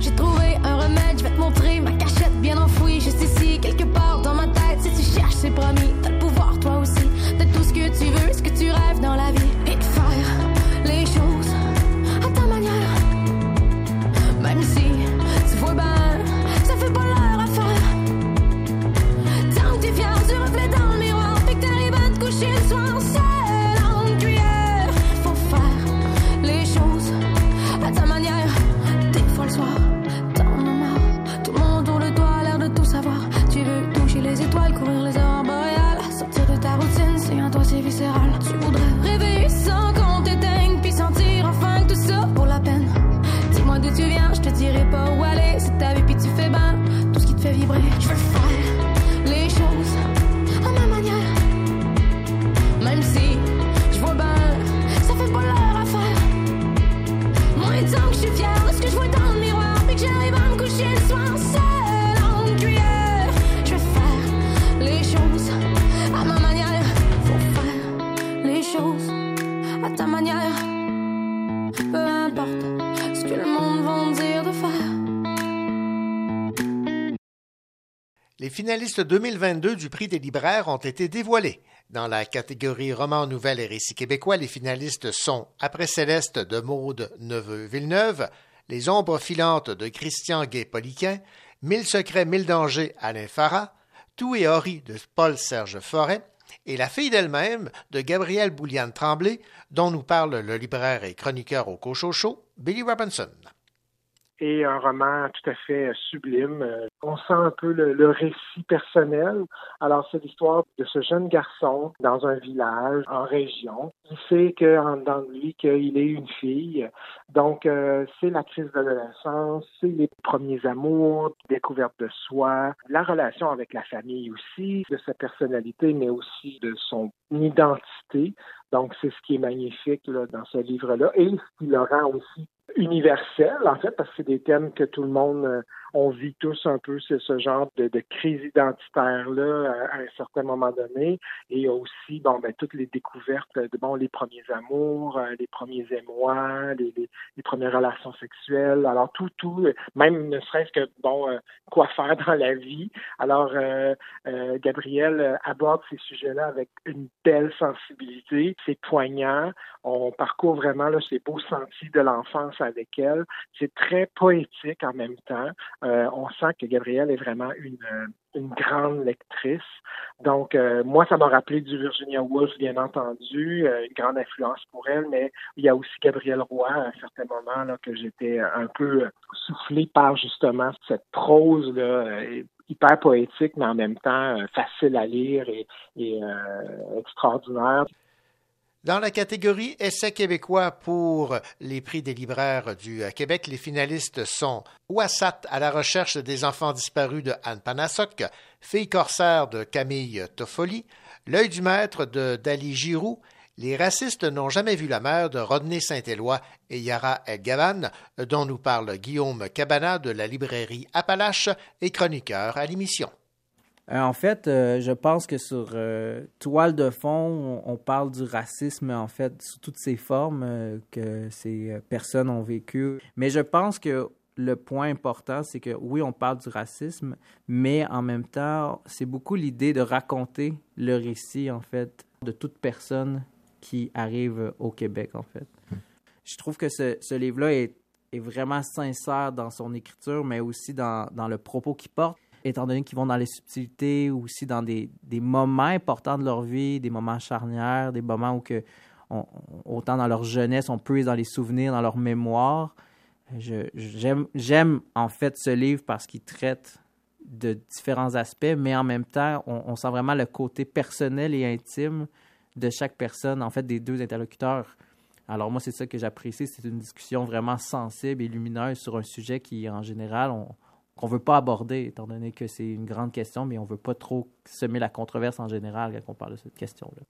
Les finalistes 2022 du prix des libraires ont été dévoilés. Dans la catégorie roman, nouvelles et récits québécois, les finalistes sont Après Céleste de Maude Neveu-Villeneuve, Les ombres filantes de Christian Gay-Poliquin, Mille secrets, mille dangers Alain Farah, Tout et Ori de Paul-Serge Forêt et La fille d'elle-même de Gabrielle Bouliane Tremblay, dont nous parle le libraire et chroniqueur au Cochocho, Billy Robinson et un roman tout à fait sublime. On sent un peu le, récit personnel. Alors, c'est l'histoire de ce jeune garçon dans un village en région. Il sait que en dedans de lui qu'il est une fille. Donc, euh, c'est la crise de l'adolescence, c'est les premiers amours, découverte de soi, la relation avec la famille aussi, de sa personnalité, mais aussi de son identité. Donc, c'est ce qui est magnifique dans ce livre-là et ce qui le rend aussi universel, en fait, parce que c'est des thèmes que tout le monde on vit tous un peu ce, genre de, crise identitaire-là à, un certain moment donné. Et aussi, bon, ben, toutes les découvertes de, bon, les premiers amours, euh, les premiers émois, les, premières relations sexuelles. Alors, tout, tout, même ne serait-ce que, bon, euh, quoi faire dans la vie. Alors, euh, euh, aborde ces sujets-là avec une belle sensibilité. C'est poignant. On parcourt vraiment là, ces beaux sentiers de l'enfance avec elle. C'est très poétique en même temps. Euh, on sent que Gabrielle est vraiment une, une grande lectrice. Donc, euh, moi, ça m'a rappelé du Virginia Woolf, bien entendu, euh, une grande influence pour elle, mais il y a aussi Gabrielle Roy, à un certain moment, là, que j'étais un peu soufflé par justement cette prose là, hyper poétique, mais en même temps facile à lire et, et extraordinaire. Dans la catégorie Essai québécois pour les prix des libraires du Québec, les finalistes sont Ouassat à la recherche des enfants disparus de Anne Panasok, Fille corsaire de Camille Toffoli, L'œil du maître de Dali Giroux, Les racistes n'ont jamais vu la mer de Rodney Saint-Éloi et Yara El-Gavan, dont nous parle Guillaume Cabana de la librairie Appalache et chroniqueur à l'émission. Euh, en fait, euh, je pense que sur euh, toile de fond, on, parle du racisme, en fait, sous toutes ses formes que ces personnes ont vécu. Mais je pense que le point important, c'est que oui, on parle du racisme, mais en même temps, c'est beaucoup l'idée de raconter le récit, en fait, de toute personne qui arrive au Québec, en fait. Je trouve que ce, ce livre-là est, est, vraiment sincère dans son écriture, mais aussi dans, dans le propos qu'il porte étant donné qu'ils vont dans les subtilités ou aussi dans des, des, moments importants de leur vie, des moments charnières, des moments où que autant dans leur jeunesse, on puise dans les souvenirs, dans leur mémoire. J'aime en fait ce livre parce qu'il traite de différents aspects, mais en même temps, on, on, sent vraiment le côté personnel et intime de chaque personne, en fait, des deux interlocuteurs. Alors moi, c'est ça que j'apprécie, c'est une discussion vraiment sensible et lumineuse sur un sujet qui, en général, on, qu'on ne veut pas aborder, étant donné que c'est une grande question, mais on ne veut pas trop semer la controverse en général quand on parle de cette question-là.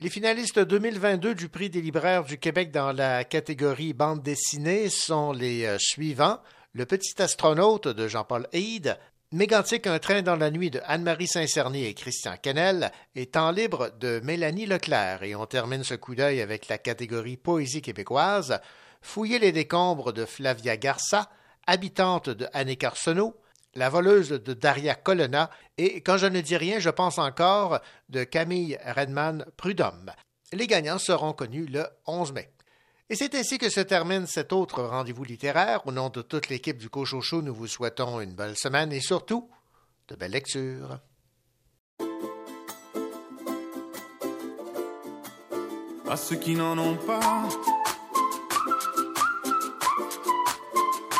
Les finalistes 2022 du prix des libraires du Québec dans la catégorie bande dessinée sont les euh, suivants. Le petit astronaute de Jean-Paul Haïd, Mégantic Un train dans la nuit de Anne-Marie Saint-Cerny et Christian Canel et Temps libre de Mélanie Leclerc. Et on termine ce coup d'œil avec la catégorie poésie québécoise. Fouiller les décombres de Flavia Garça, habitante de Annick Arsenault, la voleuse de Daria Colonna et, quand je ne dis rien, je pense encore de Camille Redman Prudhomme. Les gagnants seront connus le 11 mai. Et c'est ainsi que se termine cet autre rendez-vous littéraire. Au nom de toute l'équipe du Cochocho, nous vous souhaitons une belle semaine et surtout de belles lectures.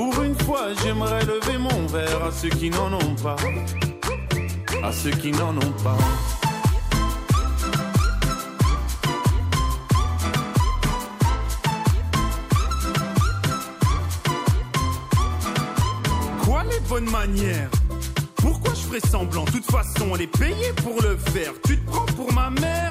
Pour une fois, j'aimerais lever mon verre à ceux qui n'en ont pas. À ceux qui n'en ont pas. Quoi les bonnes manières? Pourquoi je ferais semblant? De toute façon, elle est payée pour le faire. Tu te prends pour ma mère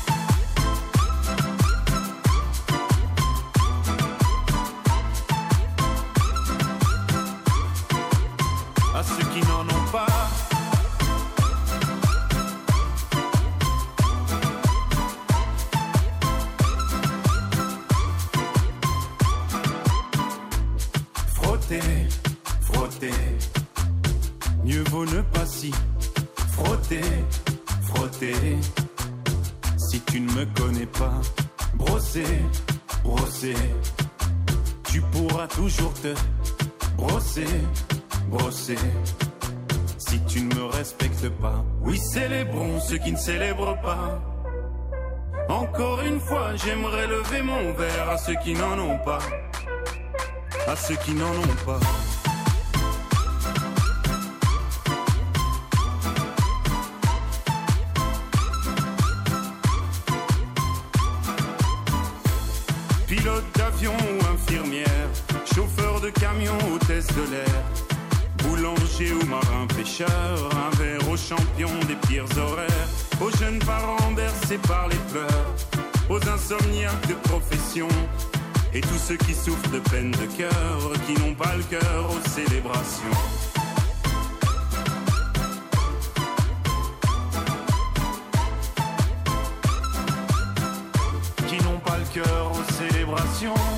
Célèbrent pas. Encore une fois, j'aimerais lever mon verre à ceux qui n'en ont pas. À ceux qui n'en ont pas. Pilote d'avion ou infirmière, chauffeur de camion, hôtesse de l'air, boulanger ou marin pêcheur, un verre aux champions des pires horaires, aux jeunes parents bercés par les pleurs, aux insomniaques de profession, et tous ceux qui souffrent de peine de cœur, qui n'ont pas le cœur aux célébrations. Qui n'ont pas le cœur aux célébrations.